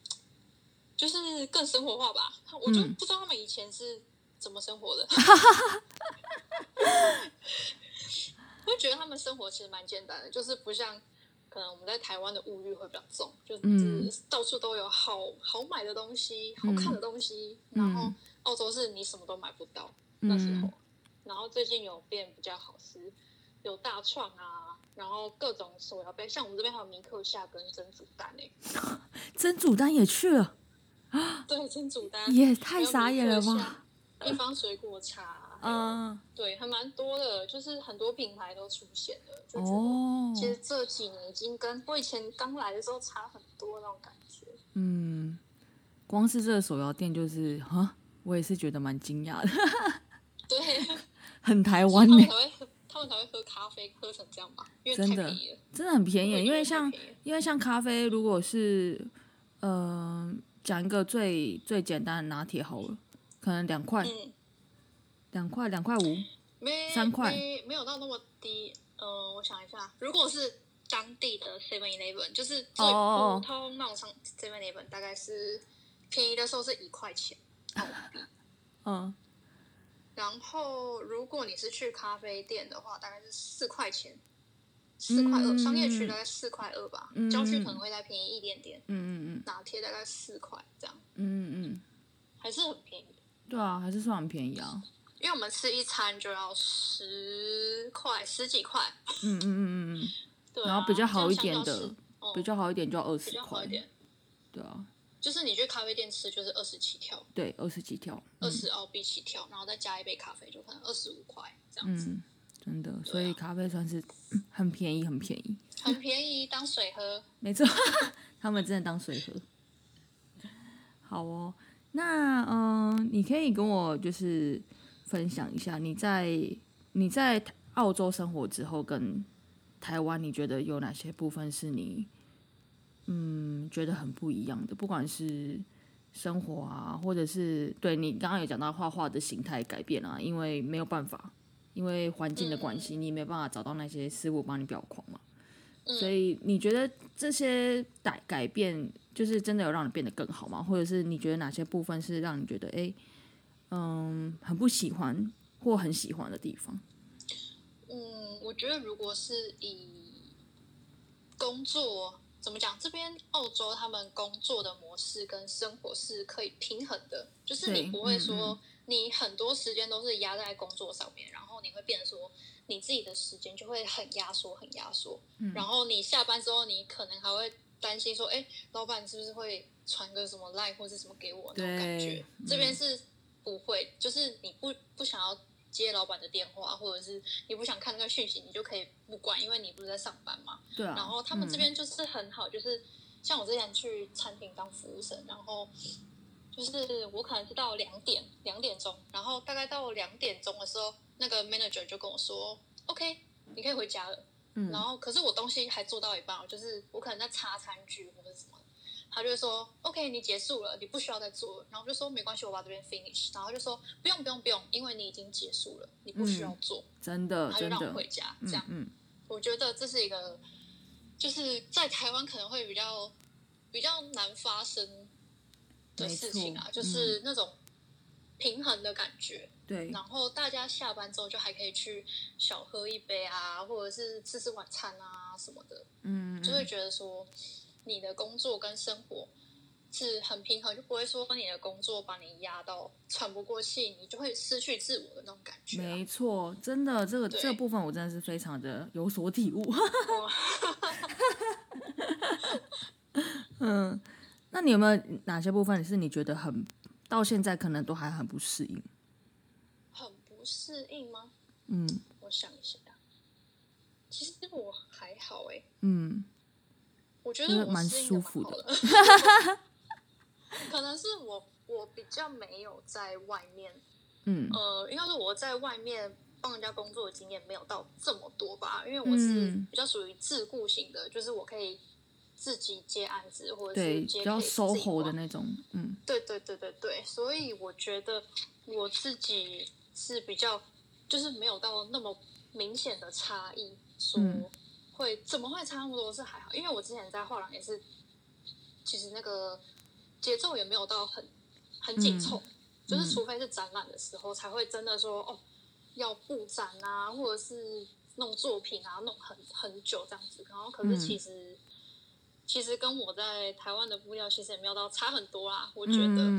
就是更生活化吧。我就不知道他们以前是怎么生活的。我觉得他们生活其实蛮简单的，就是不像可能我们在台湾的物欲会比较重，就是到处都有好好买的东西、好看的东西，然后。澳洲是你什么都买不到那时候，然后最近有变比较好吃，有大创啊，然后各种手摇杯，像我们这边还有米克夏跟蒸煮丹诶，蒸煮丹也去了啊，对，蒸煮丹也太傻眼了吧！一方水果茶，嗯，对，还蛮多的，就是很多品牌都出现了，哦，其实这几年已经跟我以前刚来的时候差很多那种感觉，嗯，光是这个手摇店就是哈。我也是觉得蛮惊讶的，对，很台湾呢。他们才会，他们才会喝咖啡喝成这样吧？真的，真的很便宜。因为像，因为像咖啡，如果是，呃，讲一个最最简单的拿铁好了，可能两块，两块，两块五，三块，没有到那么低。嗯，我想一下，如果是当地的 Seven Eleven，就是最普通那种上 Seven Eleven，大概是便宜的时候是一块钱。嗯，然后如果你是去咖啡店的话，大概是四块钱，四块二，商业区大概四块二吧，郊区可能会再便宜一点点，嗯嗯嗯，拿铁大概四块这样，嗯嗯嗯，还是很便宜，对啊，还是算很便宜啊，因为我们吃一餐就要十块十几块，嗯嗯嗯嗯嗯，对，然后比较好一点的，比较好一点就要二十块，对啊。就是你去咖啡店吃，就是二十起跳，对，二十几跳，二十澳币起跳，然后再加一杯咖啡，就可能二十五块这样子。嗯，真的，所以咖啡算是很便宜，很便宜，很便宜，当水喝。没错，他们真的当水喝。好哦，那嗯，你可以跟我就是分享一下你在你在澳洲生活之后跟台湾，你觉得有哪些部分是你？嗯，觉得很不一样的，不管是生活啊，或者是对你刚刚有讲到画画的形态改变啊，因为没有办法，因为环境的关系，你没有办法找到那些师傅帮你裱框嘛。所以你觉得这些改改变，就是真的有让你变得更好吗？或者是你觉得哪些部分是让你觉得哎，嗯，很不喜欢或很喜欢的地方？嗯，我觉得如果是以工作。怎么讲？这边澳洲他们工作的模式跟生活是可以平衡的，就是你不会说你很多时间都是压在工作上面，然后你会变得说你自己的时间就会很压缩、很压缩。然后你下班之后，你可能还会担心说，哎，老板是不是会传个什么 line 或者什么给我那种感觉？这边是不会，就是你不不想要。接老板的电话，或者是你不想看那个讯息，你就可以不管，因为你不是在上班嘛。对啊。然后他们这边就是很好，就是像我之前去餐厅当服务生，然后就是我可能是到两点两点钟，然后大概到两点钟的时候，那个 manager 就跟我说：“OK，你可以回家了。”嗯，然后可是我东西还做到一半，就是我可能在擦餐具。他就说：“OK，你结束了，你不需要再做。”了。然后就说：“没关系，我把这边 finish。”然后就说：“不用，不用，不用，因为你已经结束了，你不需要做。”真的，然后就让我回家。这样，嗯，我觉得这是一个，就是在台湾可能会比较比较难发生的事情啊，就是那种平衡的感觉。对。然后大家下班之后就还可以去小喝一杯啊，或者是吃吃晚餐啊什么的。嗯，就会觉得说。你的工作跟生活是很平衡，就不会说你的工作把你压到喘不过气，你就会失去自我的那种感觉。没错，真的，这个这部分我真的是非常的有所体悟。嗯，那你有没有哪些部分是你觉得很到现在可能都还很不适应？很不适应吗？嗯，我想一下，其实我还好哎。嗯。我觉得蛮舒服的，可能是我我比较没有在外面，嗯。呃，应该是我在外面帮人家工作的经验没有到这么多吧，因为我是比较属于自雇型的，就是我可以自己接案子或者是接比较 SOHO 的那种，嗯，对对对对对，所以我觉得我自己是比较就是没有到那么明显的差异，说。会怎么会差那么多？是还好，因为我之前在画廊也是，其实那个节奏也没有到很很紧凑，就是除非是展览的时候才会真的说哦要布展啊，或者是弄作品啊，弄很很久这样子。然后可是其实其实跟我在台湾的布料其实也没有到差很多啦。我觉得，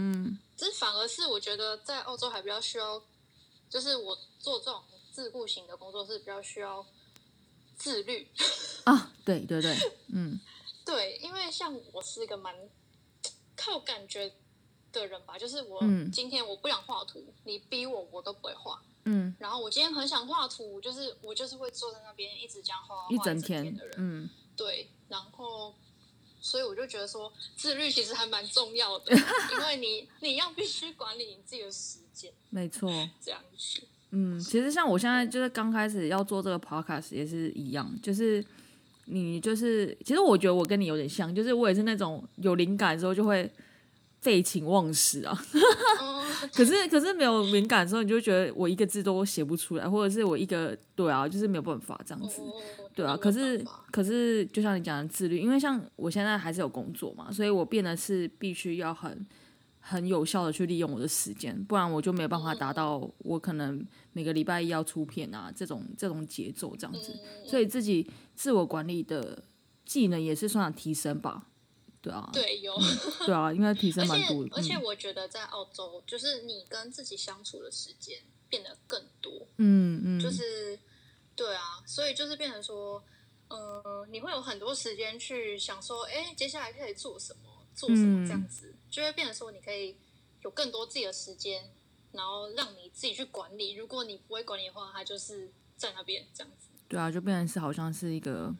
这反而是我觉得在澳洲还比较需要，就是我做这种自雇型的工作是比较需要。自律。啊，对对对，嗯，对，因为像我是一个蛮靠感觉的人吧，就是我今天我不想画图，你逼我我都不会画，嗯，然后我今天很想画图，就是我就是会坐在那边一直这样画一整天的人，嗯，对，然后所以我就觉得说自律其实还蛮重要的，因为你你要必须管理你自己的时间，没错，这样子。嗯，其实像我现在就是刚开始要做这个 podcast 也是一样，就是你就是其实我觉得我跟你有点像，就是我也是那种有灵感之后就会废寝忘食啊。可是可是没有灵感的时候，你就觉得我一个字都写不出来，或者是我一个对啊，就是没有办法这样子。对啊，可是可是就像你讲的自律，因为像我现在还是有工作嘛，所以我变得是必须要很。很有效的去利用我的时间，不然我就没有办法达到我可能每个礼拜一要出片啊这种这种节奏这样子，所以自己自我管理的技能也是算提升吧，对啊，对有，对啊，应该提升蛮多。而且我觉得在澳洲，就是你跟自己相处的时间变得更多，嗯嗯，就是对啊，所以就是变成说，呃，你会有很多时间去想说，哎，接下来可以做什么，做什么这样子。就会变得说，你可以有更多自己的时间，然后让你自己去管理。如果你不会管理的话，它就是在那边这样子。对啊，就变成是好像是一个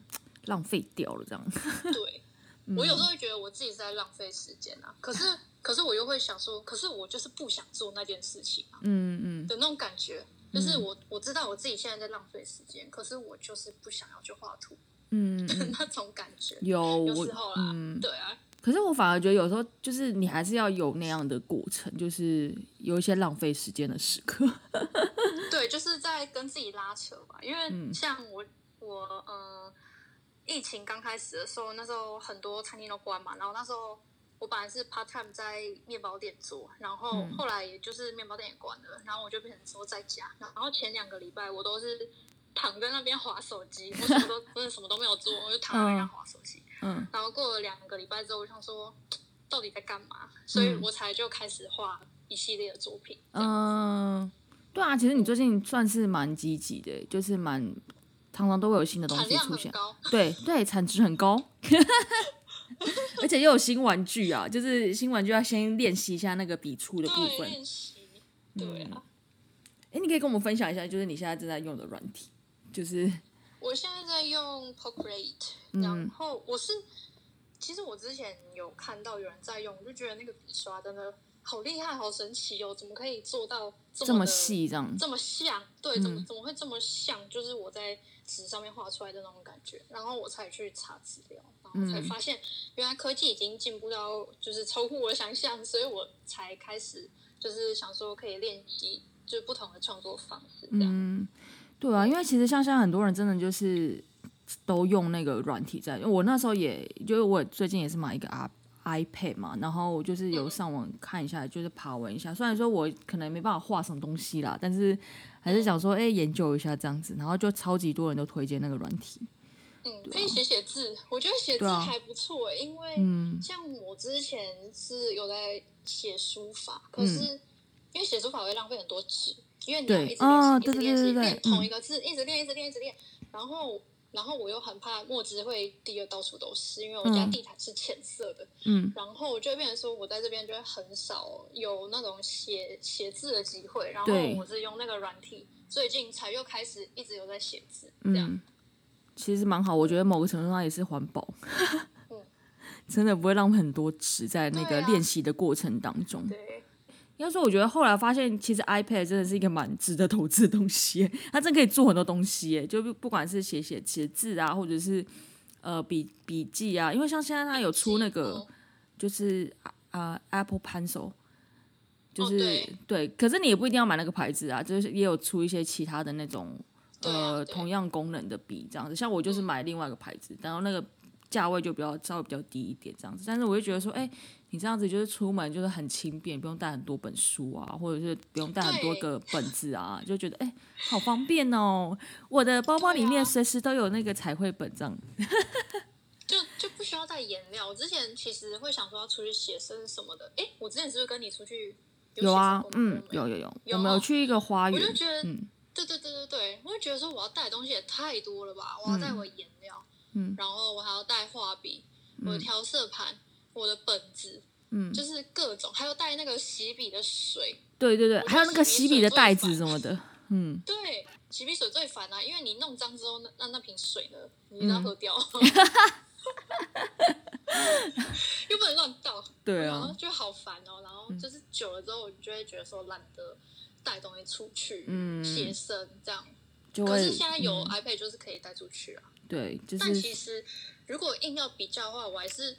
浪费掉了这样。对，我有时候会觉得我自己是在浪费时间啊。可是，可是我又会想说，可是我就是不想做那件事情啊。嗯嗯。的那种感觉，就是我我知道我自己现在在浪费时间，可是我就是不想要去画图。嗯。那种感觉有有时候啦，对啊。可是我反而觉得有时候就是你还是要有那样的过程，就是有一些浪费时间的时刻。对，就是在跟自己拉扯吧。因为像我，我呃，疫情刚开始的时候，那时候很多餐厅都关嘛，然后那时候我本来是 part time 在面包店做，然后后来也就是面包店也关了，然后我就变成说在家。然后前两个礼拜我都是躺在那边划手机，我什么都 真的什么都没有做，我就躺在那边划手机。嗯，然后过了两个礼拜之后，我想说，到底在干嘛？所以我才就开始画一系列的作品。嗯，对啊，其实你最近算是蛮积极的，就是蛮常常都会有新的东西出现。对对，产值很高，而且又有新玩具啊，就是新玩具要先练习一下那个笔触的部分。练习，对啊。哎，你可以跟我们分享一下，就是你现在正在用的软体，就是。我现在在用 Procreate，然后我是其实我之前有看到有人在用，我就觉得那个笔刷真的好厉害，好神奇哦！怎么可以做到这么细，这样这么像？对，怎么怎么会这么像？就是我在纸上面画出来的那种感觉。然后我才去查资料，然后才发现原来科技已经进步到就是超乎我的想象，所以我才开始就是想说可以练习就是不同的创作方式。嗯，对啊，因为其实像现在很多人真的就是。都用那个软体在，我那时候也就是我最近也是买一个 iPad 嘛，然后我就是有上网看一下，就是爬文一下。虽然说我可能没办法画什么东西啦，但是还是想说，哎，研究一下这样子。然后就超级多人都推荐那个软体。嗯，可以写写字，我觉得写字还不错，因为像我之前是有在写书法，可是因为写书法会浪费很多纸，因为你要一直练习，一直练习练同一个字，一直练，一直练，一直练，然后。然后我又很怕墨汁会滴的到处都是，因为我家地毯是浅色的。嗯。然后就变成说，我在这边就会很少有那种写写字的机会。然后我是用那个软体，最近才又开始一直有在写字。这样。其实蛮好，我觉得某个程度上也是环保。嗯。真的不会浪费很多纸在那个练习的过程当中。对。要说，我觉得后来发现，其实 iPad 真的是一个蛮值得投资的东西。它真可以做很多东西，就不管是写写写字啊，或者是呃笔笔记啊。因为像现在它有出那个，就是啊 Apple Pencil，就是对。可是你也不一定要买那个牌子啊，就是也有出一些其他的那种呃同样功能的笔这样子。像我就是买另外一个牌子，然后那个价位就比较稍微比较低一点这样子。但是我就觉得说，哎。你这样子就是出门就是很轻便，不用带很多本书啊，或者是不用带很多个本子啊，就觉得哎，好方便哦！我的包包里面随时都有那个彩绘本，这样 就就不需要带颜料。我之前其实会想说要出去写生什么的，哎，我之前是不是跟你出去？有啊，嗯，有有有，有没有去一个花园？我就觉得，嗯，对对对对对，我就觉得说我要带的东西也太多了吧，我要带我颜料，嗯，然后我还要带画笔，我的调色盘。我的本子，嗯，就是各种，还有带那个洗笔的水，对对对，还有那个洗笔的袋子什么的，嗯，对，洗笔水最烦啊，因为你弄脏之后，那那那瓶水呢，你一定要喝掉 又不能乱倒，对啊，就好烦哦。然后就是久了之后，我就会觉得说懒得带东西出去，嗯，写生这样。可是现在有 iPad 就是可以带出去啊，对，就是。但其实如果硬要比较的话，我还是。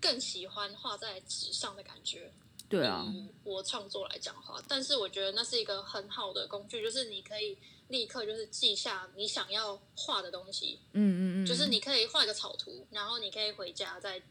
更喜欢画在纸上的感觉，对啊。我创作来讲话，但是我觉得那是一个很好的工具，就是你可以立刻就是记下你想要画的东西，嗯嗯嗯，就是你可以画一个草图，然后你可以回家再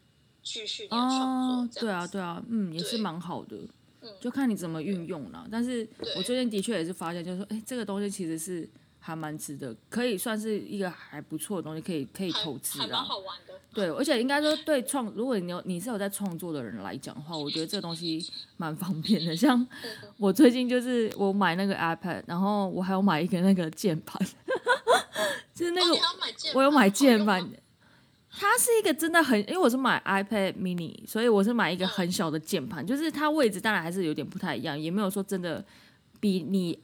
继续你的创作。对啊，对啊，嗯，也是蛮好的，嗯，就看你怎么运用了。但是我最近的确也是发现，就是说，哎，这个东西其实是。还蛮值得，可以算是一个还不错的东西，可以可以投资啊。好玩的。对，而且应该说对创，如果你有你是有在创作的人来讲的话，我觉得这个东西蛮方便的。像我最近就是我买那个 iPad，然后我还有买一个那个键盘，就是那个我有买键盘。它是一个真的很，因为我是买 iPad mini，所以我是买一个很小的键盘，就是它位置当然还是有点不太一样，也没有说真的比你。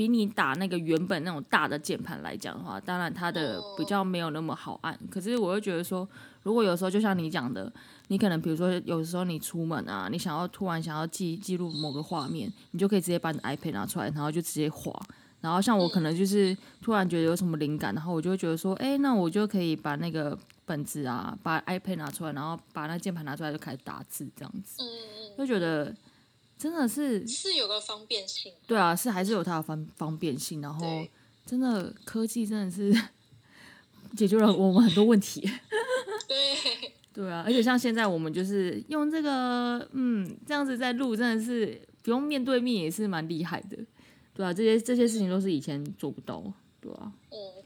比你打那个原本那种大的键盘来讲的话，当然它的比较没有那么好按。可是我又觉得说，如果有时候就像你讲的，你可能比如说有时候你出门啊，你想要突然想要记记录某个画面，你就可以直接把你的 iPad 拿出来，然后就直接划。然后像我可能就是突然觉得有什么灵感，然后我就会觉得说，哎，那我就可以把那个本子啊，把 iPad 拿出来，然后把那键盘拿出来就开始打字这样子，就觉得。真的是是有个方便性，对啊，是还是有它的方方便性。然后真的科技真的是 解决了我们很多问题。对对啊，而且像现在我们就是用这个，嗯，这样子在录，真的是不用面对面也是蛮厉害的。对啊，这些这些事情都是以前做不到，对啊。哦，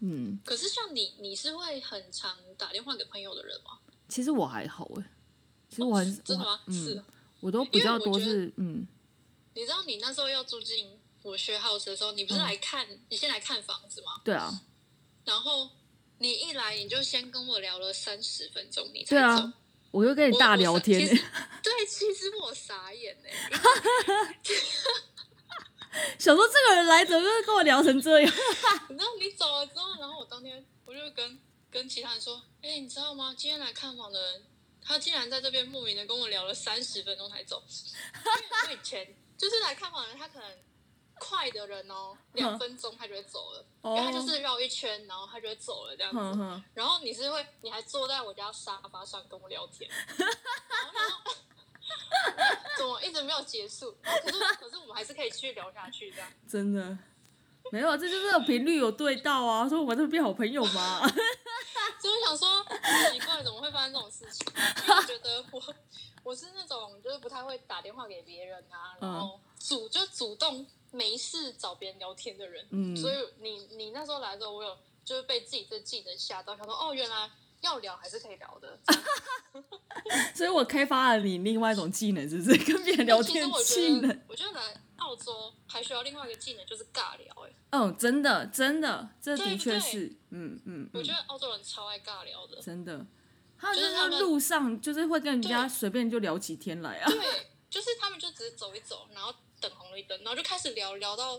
嗯。可是像你，你是会很常打电话给朋友的人吗？其实我还好哎，其实我很真的吗？是。我都比较多是嗯，你知道你那时候要住进我学 house 的时候，你不是来看，你先来看房子吗？对啊。然后你一来，你就先跟我聊了三十分钟，你才对啊，我就跟你大聊天。对，其实我傻眼哎。想说这个人来怎么跟我聊成这样？然后你走了之后，然后我当天我就跟跟其他人说：“哎，你知道吗？今天来看房的人，他竟然在这边莫名的跟我聊了三十分钟才走。因为以前就是来看房的人，他可能快的人哦，两分钟他就会走了，因为他就是绕一圈，然后他就会走了这样子。然后你是会，你还坐在我家沙发上跟我聊天。”然后 怎么一直没有结束？可是可是我们还是可以继续聊下去，这样真的 没有，这就是频率有对到啊！说我们这变好朋友嘛？所以我想说，奇怪，怎么会发生这种事情？因为我觉得我我是那种就是不太会打电话给别人啊，然后主就主动没事找别人聊天的人。嗯，所以你你那时候来的时候，我有就是被自己这技能吓到，想说哦，原来。要聊还是可以聊的，所以我开发了你另外一种技能，是不是跟别人聊天 技能？我觉得来澳洲还需要另外一个技能，就是尬聊。哎，哦，真的，真的，这的确是，嗯嗯。我觉得澳洲人超爱尬聊的，真的。他就是他路上就是会跟人家随便就聊起天来啊。对，就是他们就只是走一走，然后等红绿灯，然后就开始聊聊到。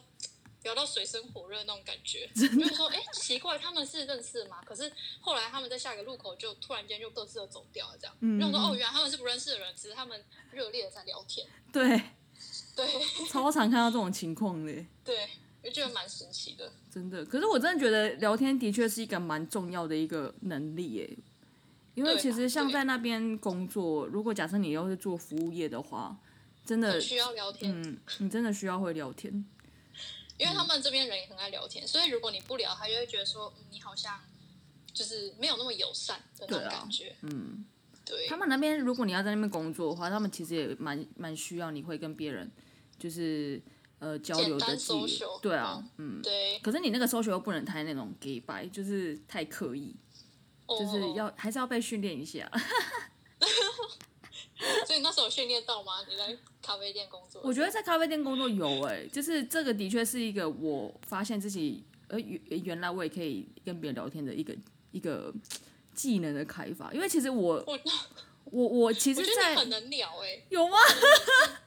聊到水深火热那种感觉，就是说，哎，奇怪，他们是认识吗？可是后来他们在下一个路口就突然间就各自的走掉了，这样。然后说，哦，原来他们是不认识的人，只是他们热烈的在聊天。对，对，超常看到这种情况的。对，我觉得蛮神奇的。真的，可是我真的觉得聊天的确是一个蛮重要的一个能力，耶。因为其实像在那边工作，如果假设你要是做服务业的话，真的需要聊天。嗯，你真的需要会聊天。因为他们这边人也很爱聊天，所以如果你不聊，他就会觉得说你好像就是没有那么友善的那种感觉。嗯，对。他们那边如果你要在那边工作的话，他们其实也蛮蛮需要你会跟别人就是呃交流的技能。对啊，嗯，对。可是你那个 social 又不能太那种 gay 白，就是太刻意，就是要还是要被训练一下。所以那时候训练到吗？你在咖啡店工作？我觉得在咖啡店工作有哎，就是这个的确是一个我发现自己呃原原来我也可以跟别人聊天的一个一个技能的开发。因为其实我我 我其实在很能聊哎，有吗？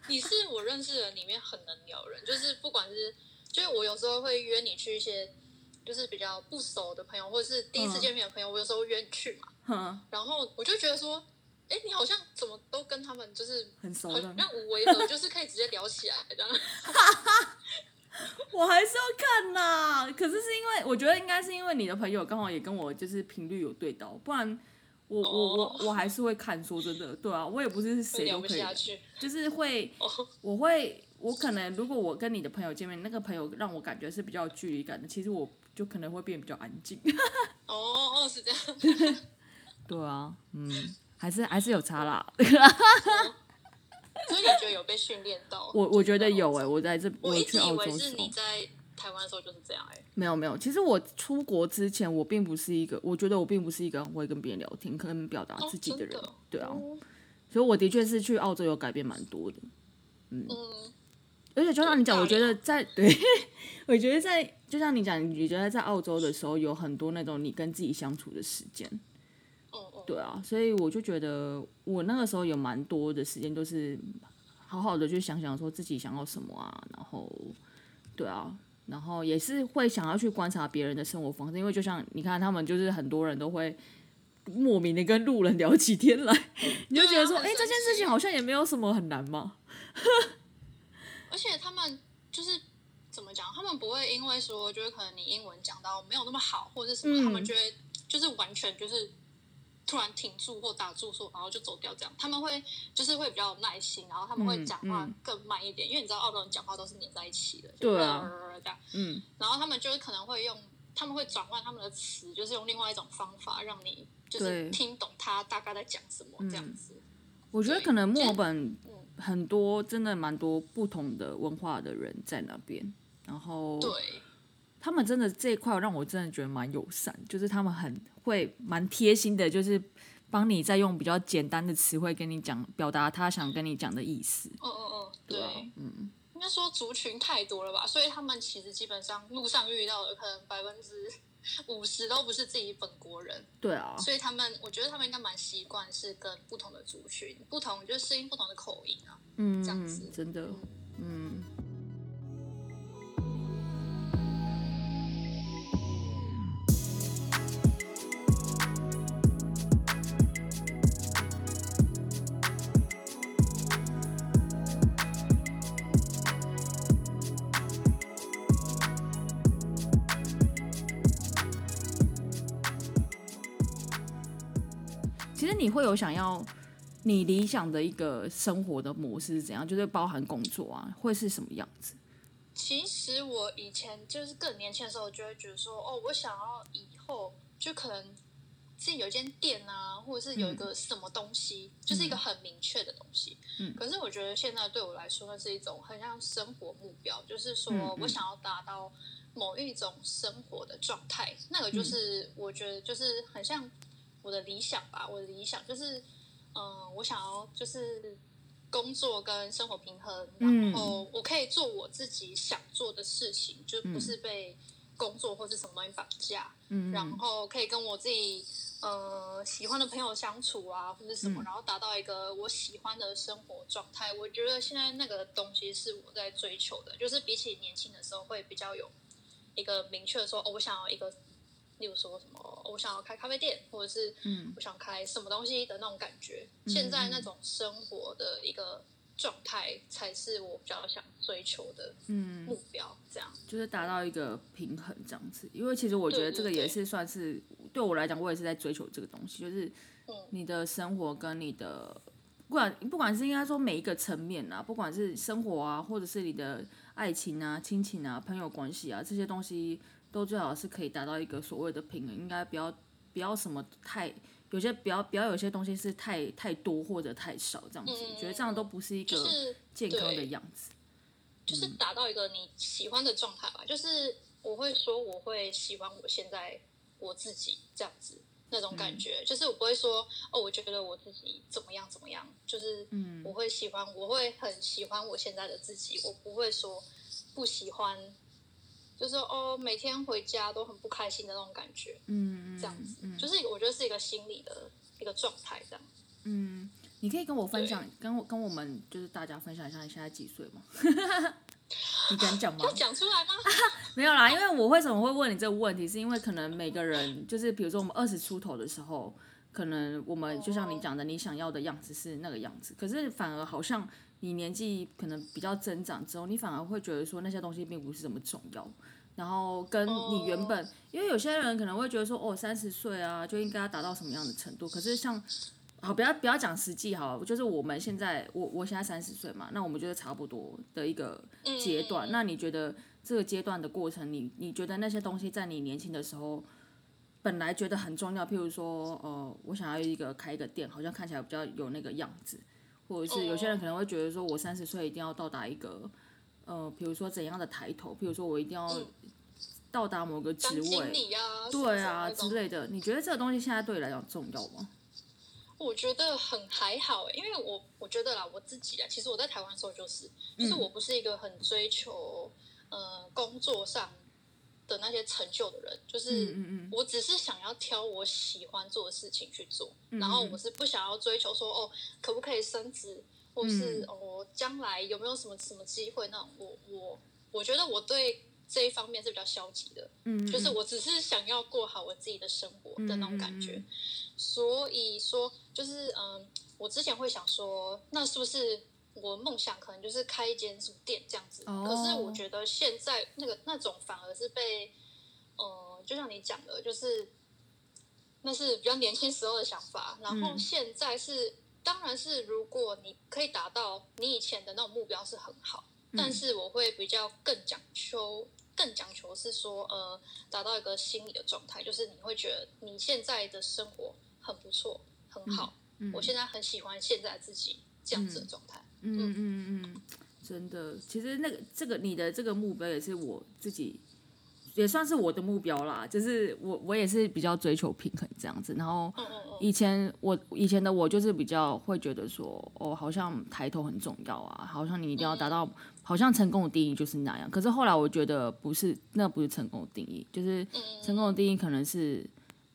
你是我认识的里面很能聊人，就是不管是就是我有时候会约你去一些就是比较不熟的朋友，或者是第一次见面的朋友，我有时候约你去嘛，然后我就觉得说。哎，你好像怎么都跟他们就是很熟的，那无为的，就是可以直接聊起来这样。我还是要看呐，可是是因为我觉得应该是因为你的朋友刚好也跟我就是频率有对到，不然我我我我还是会看。说真的，对啊，我也不是谁都可以，就是会，我会，我可能如果我跟你的朋友见面，那个朋友让我感觉是比较有距离感的，其实我就可能会变比较安静。哦哦，是这样。对啊，嗯。还是还是有差啦，所以你觉得有被训练到？我我觉得有哎，我在这我一直以为是你在台湾的时候就是这样哎，没有没有，其实我出国之前我并不是一个，我觉得我并不是一个很会跟别人聊天、可能表达自己的人，对啊，所以我的确是去澳洲有改变蛮多的，嗯，而且就像你讲，我觉得在 对，我觉得在就像你讲，你觉得在澳洲的时候有很多那种你跟自己相处的时间。对啊，所以我就觉得我那个时候有蛮多的时间都是好好的去想想说自己想要什么啊，然后对啊，然后也是会想要去观察别人的生活方式，因为就像你看他们就是很多人都会莫名的跟路人聊起天来，你就觉得说，哎，这件事情好像也没有什么很难嘛。而且他们就是怎么讲，他们不会因为说就是可能你英文讲到没有那么好或者什么，他们就会就是完全就是。突然停住或打住说，然后就走掉，这样。他们会就是会比较有耐心，然后他们会讲话更慢一点，因为你知道澳洲人讲话都是黏在一起的，对啊，这样，嗯，然后他们就是可能会用，他们会转换他们的词，就是用另外一种方法让你就是听懂他大概在讲什么这样子。我觉得可能墨尔本很多真的蛮多不同的文化的人在那边，然后对。他们真的这一块让我真的觉得蛮友善，就是他们很会蛮贴心的，就是帮你再用比较简单的词汇跟你讲，表达他想跟你讲的意思。哦哦哦，对，嗯，应该说族群太多了吧，所以他们其实基本上路上遇到的可能百分之五十都不是自己本国人。对啊，所以他们我觉得他们应该蛮习惯是跟不同的族群，不同就是适应不同的口音啊。嗯，这样子真的，嗯。实你会有想要你理想的一个生活的模式是怎样？就是包含工作啊，会是什么样子？其实我以前就是更年轻的时候，就会觉得说，哦，我想要以后就可能。自己有一间店啊，或者是有一个什么东西，就是一个很明确的东西。嗯，可是我觉得现在对我来说，那是一种很像生活目标，就是说我想要达到某一种生活的状态。那个就是我觉得就是很像我的理想吧。我的理想就是，嗯，我想要就是工作跟生活平衡，然后我可以做我自己想做的事情，就不是被工作或是什么东西绑架。嗯，然后可以跟我自己。呃，喜欢的朋友相处啊，或者什么，然后达到一个我喜欢的生活状态。我觉得现在那个东西是我在追求的，就是比起年轻的时候会比较有一个明确的说，哦，我想要一个，例如说什么，我想要开咖啡店，或者是嗯，我想开什么东西的那种感觉。现在那种生活的一个。状态才是我比较想追求的目标，这样就是达到一个平衡这样子。因为其实我觉得这个也是算是对我来讲，我也是在追求这个东西，就是你的生活跟你的不管不管是应该说每一个层面啊，不管是生活啊，或者是你的爱情啊、亲情啊、朋友关系啊这些东西，都最好是可以达到一个所谓的平衡，应该不要不要什么太。有些不要不要有些东西是太太多或者太少这样子，觉得这样都不是一个健康的样子。就是达到一个你喜欢的状态吧。就是我会说我会喜欢我现在我自己这样子那种感觉。就是我不会说哦，我觉得我自己怎么样怎么样。就是我会喜欢，我会很喜欢我现在的自己。我不会说不喜欢。就是哦，每天回家都很不开心的那种感觉，嗯，这样子，就是我觉得是一个心理的一个状态，这样。嗯，你可以跟我分享，跟我跟我们就是大家分享一下你现在几岁吗？你敢讲吗？要讲出来吗？没有啦，因为我为什么会问你这个问题，是因为可能每个人就是比如说我们二十出头的时候，可能我们就像你讲的，你想要的样子是那个样子，可是反而好像。你年纪可能比较增长之后，你反而会觉得说那些东西并不是这么重要，然后跟你原本，因为有些人可能会觉得说，哦，三十岁啊就应该要达到什么样的程度。可是像，好，不要不要讲实际好，就是我们现在，我我现在三十岁嘛，那我们就是差不多的一个阶段。那你觉得这个阶段的过程，你你觉得那些东西在你年轻的时候本来觉得很重要，譬如说，呃，我想要一个开一个店，好像看起来比较有那个样子。或者是有些人可能会觉得说，我三十岁一定要到达一个，呃，比如说怎样的抬头，比如说我一定要到达某个职位，对啊之类的。你觉得这个东西现在对你来讲重要吗？我觉得很还好，因为我我觉得啦，我自己啊，其实我在台湾的时候就是，就是我不是一个很追求呃工作上。的那些成就的人，就是我只是想要挑我喜欢做的事情去做，然后我是不想要追求说哦，可不可以升职，或是哦将来有没有什么什么机会那种。我我我觉得我对这一方面是比较消极的，嗯，就是我只是想要过好我自己的生活的那种感觉。所以说，就是嗯，我之前会想说，那是不是？我梦想可能就是开一间什么店这样子，可是我觉得现在那个那种反而是被，呃，就像你讲的，就是那是比较年轻时候的想法。然后现在是，当然是如果你可以达到你以前的那种目标是很好，但是我会比较更讲求，更讲求是说，呃，达到一个心理的状态，就是你会觉得你现在的生活很不错，很好。我现在很喜欢现在自己这样子的状态。嗯嗯嗯，真的，其实那个这个你的这个目标也是我自己，也算是我的目标啦。就是我我也是比较追求平衡这样子。然后以前我以前的我就是比较会觉得说，哦，好像抬头很重要啊，好像你一定要达到，好像成功的定义就是那样。可是后来我觉得不是，那不是成功的定义，就是成功的定义可能是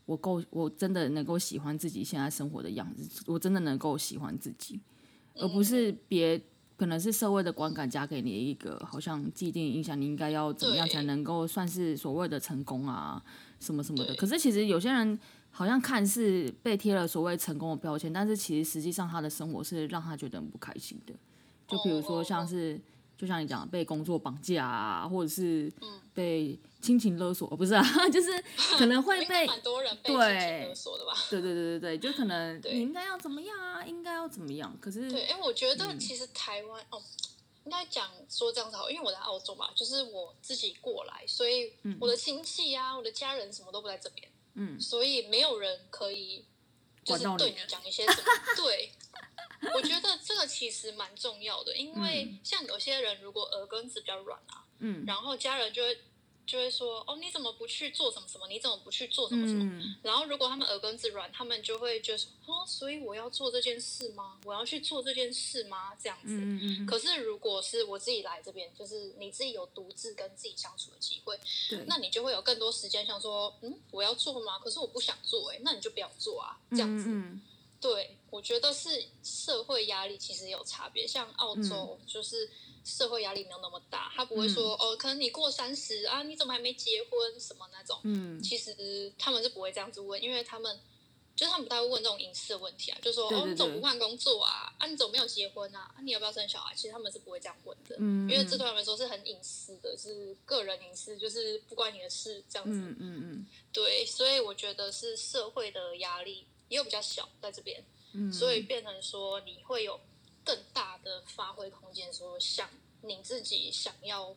我够，我真的能够喜欢自己现在生活的样子，我真的能够喜欢自己。而不是别可能是社会的观感加给你一个好像既定印象，你应该要怎么样才能够算是所谓的成功啊，什么什么的。可是其实有些人好像看似被贴了所谓成功的标签，但是其实实际上他的生活是让他觉得很不开心的。就比如说像是，就像你讲被工作绑架啊，或者是被亲情勒索，不是啊，就是 可能会被蛮多人被亲情勒索的吧？对对对对对，就可能 你应该要怎么样啊，应该要怎么样？可是对，因为我觉得其实台湾哦，应该讲说这样子好，因为我在澳洲嘛，就是我自己过来，所以我的亲戚啊，我的家人什么都不在这边，嗯，所以没有人可以就是对你讲一些什么，对。我觉得这个其实蛮重要的，因为像有些人如果耳根子比较软啊，嗯，然后家人就会就会说，哦，你怎么不去做什么什么？你怎么不去做什么什么？然后如果他们耳根子软，他们就会觉得，哦，所以我要做这件事吗？我要去做这件事吗？这样子。嗯嗯。可是如果是我自己来这边，就是你自己有独自跟自己相处的机会，对，那你就会有更多时间想说，嗯，我要做吗？可是我不想做，哎，那你就不要做啊，这样子。对，我觉得是社会压力其实有差别。像澳洲就是社会压力没有那么大，他不会说哦，可能你过三十啊，你怎么还没结婚什么那种。嗯，其实他们是不会这样子问，因为他们就是他们不太会问这种隐私的问题啊，就说哦，你怎么不换工作啊？啊，你怎么没有结婚啊？啊，你要不要生小孩？其实他们是不会这样问的，嗯，因为这对他们来说是很隐私的，是个人隐私，就是不关你的事这样子。嗯嗯嗯，对，所以我觉得是社会的压力。又比较小，在这边，所以变成说你会有更大的发挥空间。说想你自己想要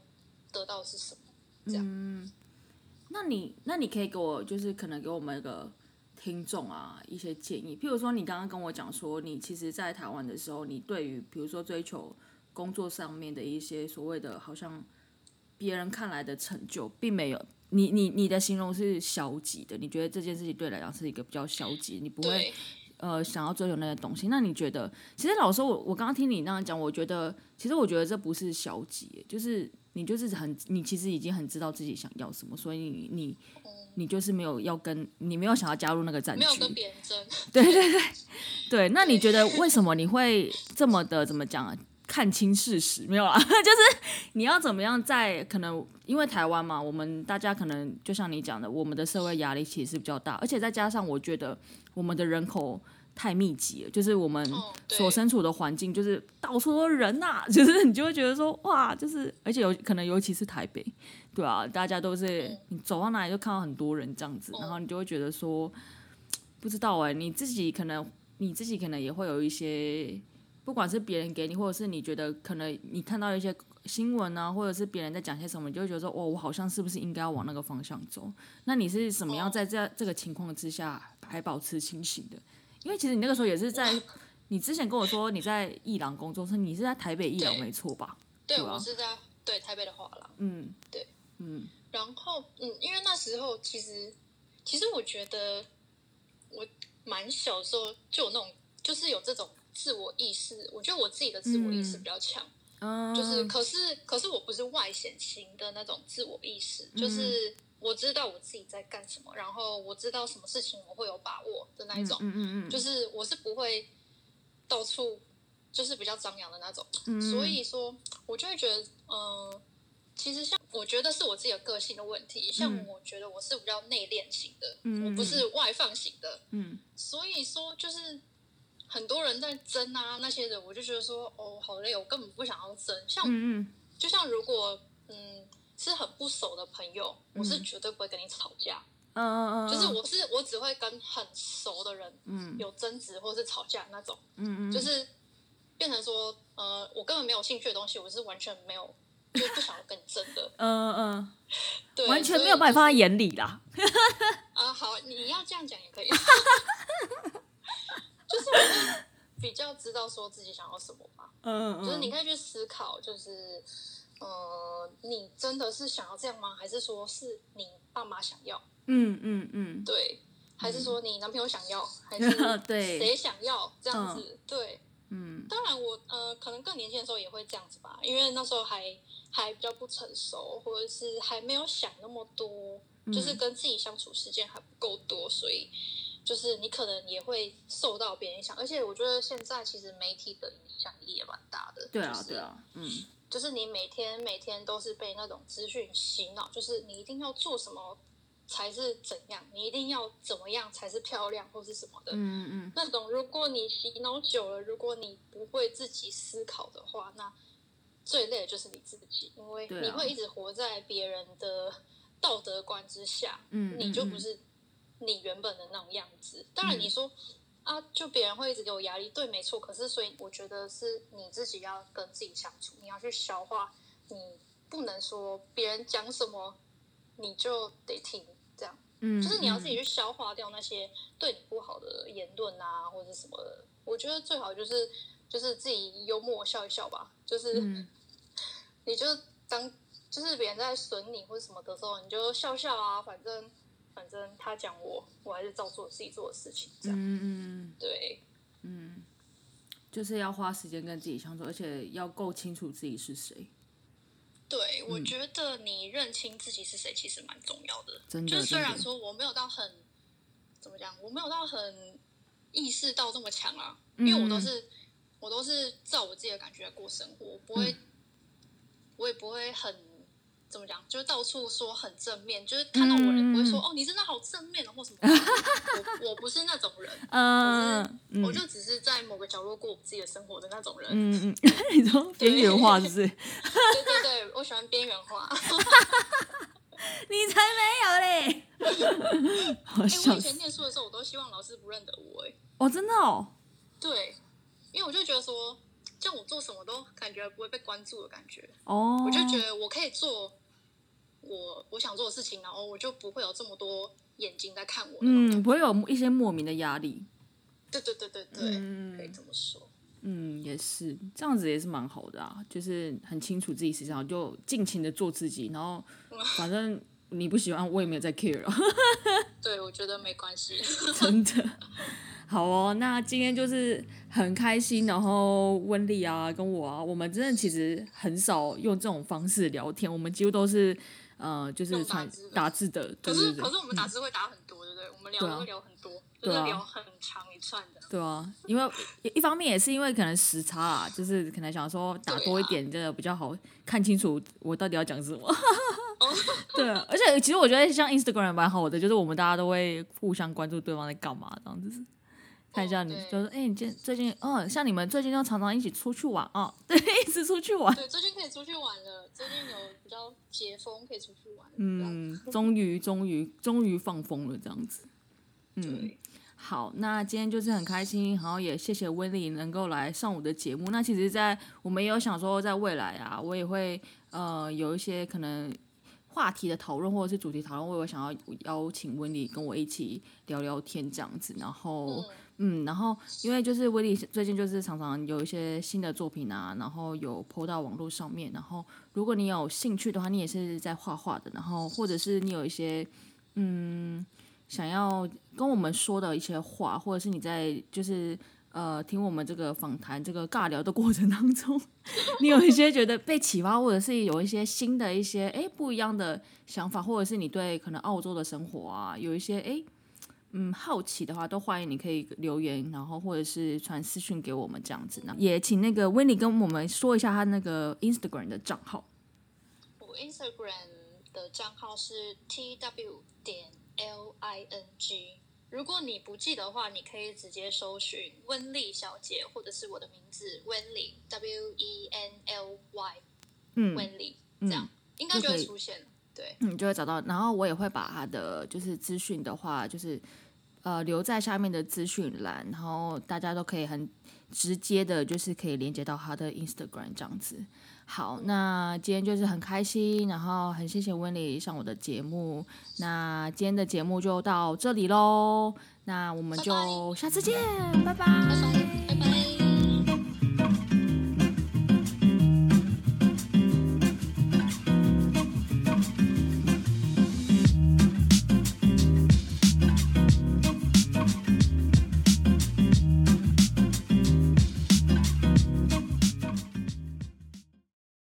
得到是什么？这样。那你那你可以给我就是可能给我们一个听众啊一些建议。譬如说你刚刚跟我讲说，你其实，在台湾的时候，你对于比如说追求工作上面的一些所谓的好像别人看来的成就，并没有。你你你的形容是消极的，你觉得这件事情对来讲是一个比较消极，你不会呃想要追求那些东西。那你觉得，其实老实说，我我刚刚听你那样讲，我觉得其实我觉得这不是消极，就是你就是很你其实已经很知道自己想要什么，所以你你你就是没有要跟你没有想要加入那个战局，没有跟别人争。对对对 对，那你觉得为什么你会这么的怎么讲啊？看清事实没有啊？就是你要怎么样在可能因为台湾嘛，我们大家可能就像你讲的，我们的社会压力其实是比较大，而且再加上我觉得我们的人口太密集了，就是我们所身处的环境就是到处都人呐，就是你就会觉得说哇，就是而且有可能尤其是台北，对啊，大家都是你走到哪里就看到很多人这样子，然后你就会觉得说不知道哎，你自己可能你自己可能也会有一些。不管是别人给你，或者是你觉得可能你看到一些新闻啊，或者是别人在讲些什么，你就会觉得说，哦，我好像是不是应该要往那个方向走？那你是什么样在这这个情况之下还保持清醒的？因为其实你那个时候也是在，你之前跟我说你在艺廊工作，是你是在台北艺廊没错吧？对，我是在对台北的画廊。嗯，对，嗯，然后嗯，因为那时候其实其实我觉得我蛮小时候就有那种，就是有这种。自我意识，我觉得我自己的自我意识比较强，就是可是可是我不是外显型的那种自我意识，就是。我知道我自己在干什么，然后我知道什么事情我会有把握的那一种，嗯嗯嗯，就是我是不会到处就是比较张扬的那种，所以。说我就会觉得，嗯，其实像我觉得是我自己的个性的问题，像我觉得我是比较内敛型的，我不是外放型的，嗯，所以说就是。很多人在争啊，那些人我就觉得说，哦，好累，我根本不想要争。像，就像如果嗯是很不熟的朋友，我是绝对不会跟你吵架。嗯嗯嗯，就是我是我只会跟很熟的人，嗯，有争执或者是吵架那种。嗯嗯，就是变成说，呃，我根本没有兴趣的东西，我是完全没有，就不想要跟你争的。嗯嗯，对，完全没有把你放在眼里啦。啊，好，你要这样讲也可以。就是比较知道说自己想要什么吧，嗯嗯，就是你可以去思考，就是呃，你真的是想要这样吗？还是说是你爸妈想要？嗯嗯嗯，对，还是说你男朋友想要？还 是对谁想要这样子？对，嗯，当然我呃，可能更年轻的时候也会这样子吧，因为那时候还还比较不成熟，或者是还没有想那么多，就是跟自己相处时间还不够多，所以。就是你可能也会受到别人影响，而且我觉得现在其实媒体的影响力也蛮大的。对啊，对啊，嗯，就是你每天每天都是被那种资讯洗脑，就是你一定要做什么才是怎样，你一定要怎么样才是漂亮或是什么的。嗯嗯。那种如果你洗脑久了，如果你不会自己思考的话，那最累的就是你自己，因为你会一直活在别人的道德观之下，嗯，你就不是你原本的那种样子。当然你说啊，就别人会一直给我压力，对，没错。可是所以我觉得是你自己要跟自己相处，你要去消化，你不能说别人讲什么你就得听，这样，嗯，就是你要自己去消化掉那些对你不好的言论啊，或者什么的。我觉得最好就是。就是自己幽默笑一笑吧，就是，你就当就是别人在损你或者什么的时候，你就笑笑啊，反正反正他讲我，我还是照做自己做的事情，这样，嗯嗯对，嗯，就是要花时间跟自己相处，而且要够清楚自己是谁。对，我觉得你认清自己是谁其实蛮重要的，真的。就是虽然说我没有到很怎么讲，我没有到很意识到这么强啊，因为我都是。我都是照我自己的感觉过生活，不会，我也不会很怎么讲，就是到处说很正面，就是看到我人不会说哦，你真的好正面哦，或什么。我我不是那种人，嗯，我就只是在某个角落过我自己的生活的那种人。嗯嗯，你说边缘化是不是？对对对，我喜欢边缘化。你才没有嘞！我以前念书的时候，我都希望老师不认得我。哎，哦，真的哦。对。因为我就觉得说，像我做什么都感觉不会被关注的感觉。哦，我就觉得我可以做我我想做的事情，然后我就不会有这么多眼睛在看我。嗯，不会有一些莫名的压力。对对对对对，可以这么说。嗯，也是这样子，也是蛮好的啊。就是很清楚自己思想，就尽情的做自己，然后反正你不喜欢，我也没有在 care 了。对，我觉得没关系。真的。好哦，那今天就是很开心，然后温丽啊，跟我啊，我们真的其实很少用这种方式聊天，我们几乎都是呃，就是传打字的。可是可是我们打字会打很多，对不对？我们聊会聊很多，就是聊很长一串的。对啊，因为一方面也是因为可能时差啊，就是可能想说打多一点，这个比较好看清楚我到底要讲什么。对，而且其实我觉得像 Instagram 蛮好的，就是我们大家都会互相关注对方在干嘛，这样子。看一下你，就是哎，你今最近哦，像你们最近都常常一起出去玩哦，对，一直出去玩。对，最近可以出去玩了，最近有比较解封，可以出去玩。嗯，终于，终于，终于放风了，这样子。嗯，好，那今天就是很开心，然后也谢谢威利能够来上我的节目。那其实，在我们也有想说，在未来啊，我也会呃有一些可能。话题的讨论或者是主题讨论，我有想要邀请温妮跟我一起聊聊天这样子，然后嗯，然后因为就是威利最近就是常常有一些新的作品啊，然后有 PO 到网络上面，然后如果你有兴趣的话，你也是在画画的，然后或者是你有一些嗯想要跟我们说的一些话，或者是你在就是。呃，听我们这个访谈、这个尬聊的过程当中，你有一些觉得被启发，或者是有一些新的一些哎不一样的想法，或者是你对可能澳洲的生活啊有一些哎嗯好奇的话，都欢迎你可以留言，然后或者是传私讯给我们这样子呢。也请那个温妮跟我们说一下他那个 Instagram 的账号。我 Instagram 的账号是 T W 点 L I N G。如果你不记得的话，你可以直接搜寻温丽小姐，或者是我的名字温丽 W E N L Y，嗯，温丽这样应该就会出现，对，你，就会找到。然后我也会把她的就是资讯的话，就是呃留在下面的资讯栏，然后大家都可以很直接的，就是可以连接到他的 Instagram 这样子。好，那今天就是很开心，然后很谢谢温丽上我的节目。那今天的节目就到这里喽，那我们就下次见，拜拜。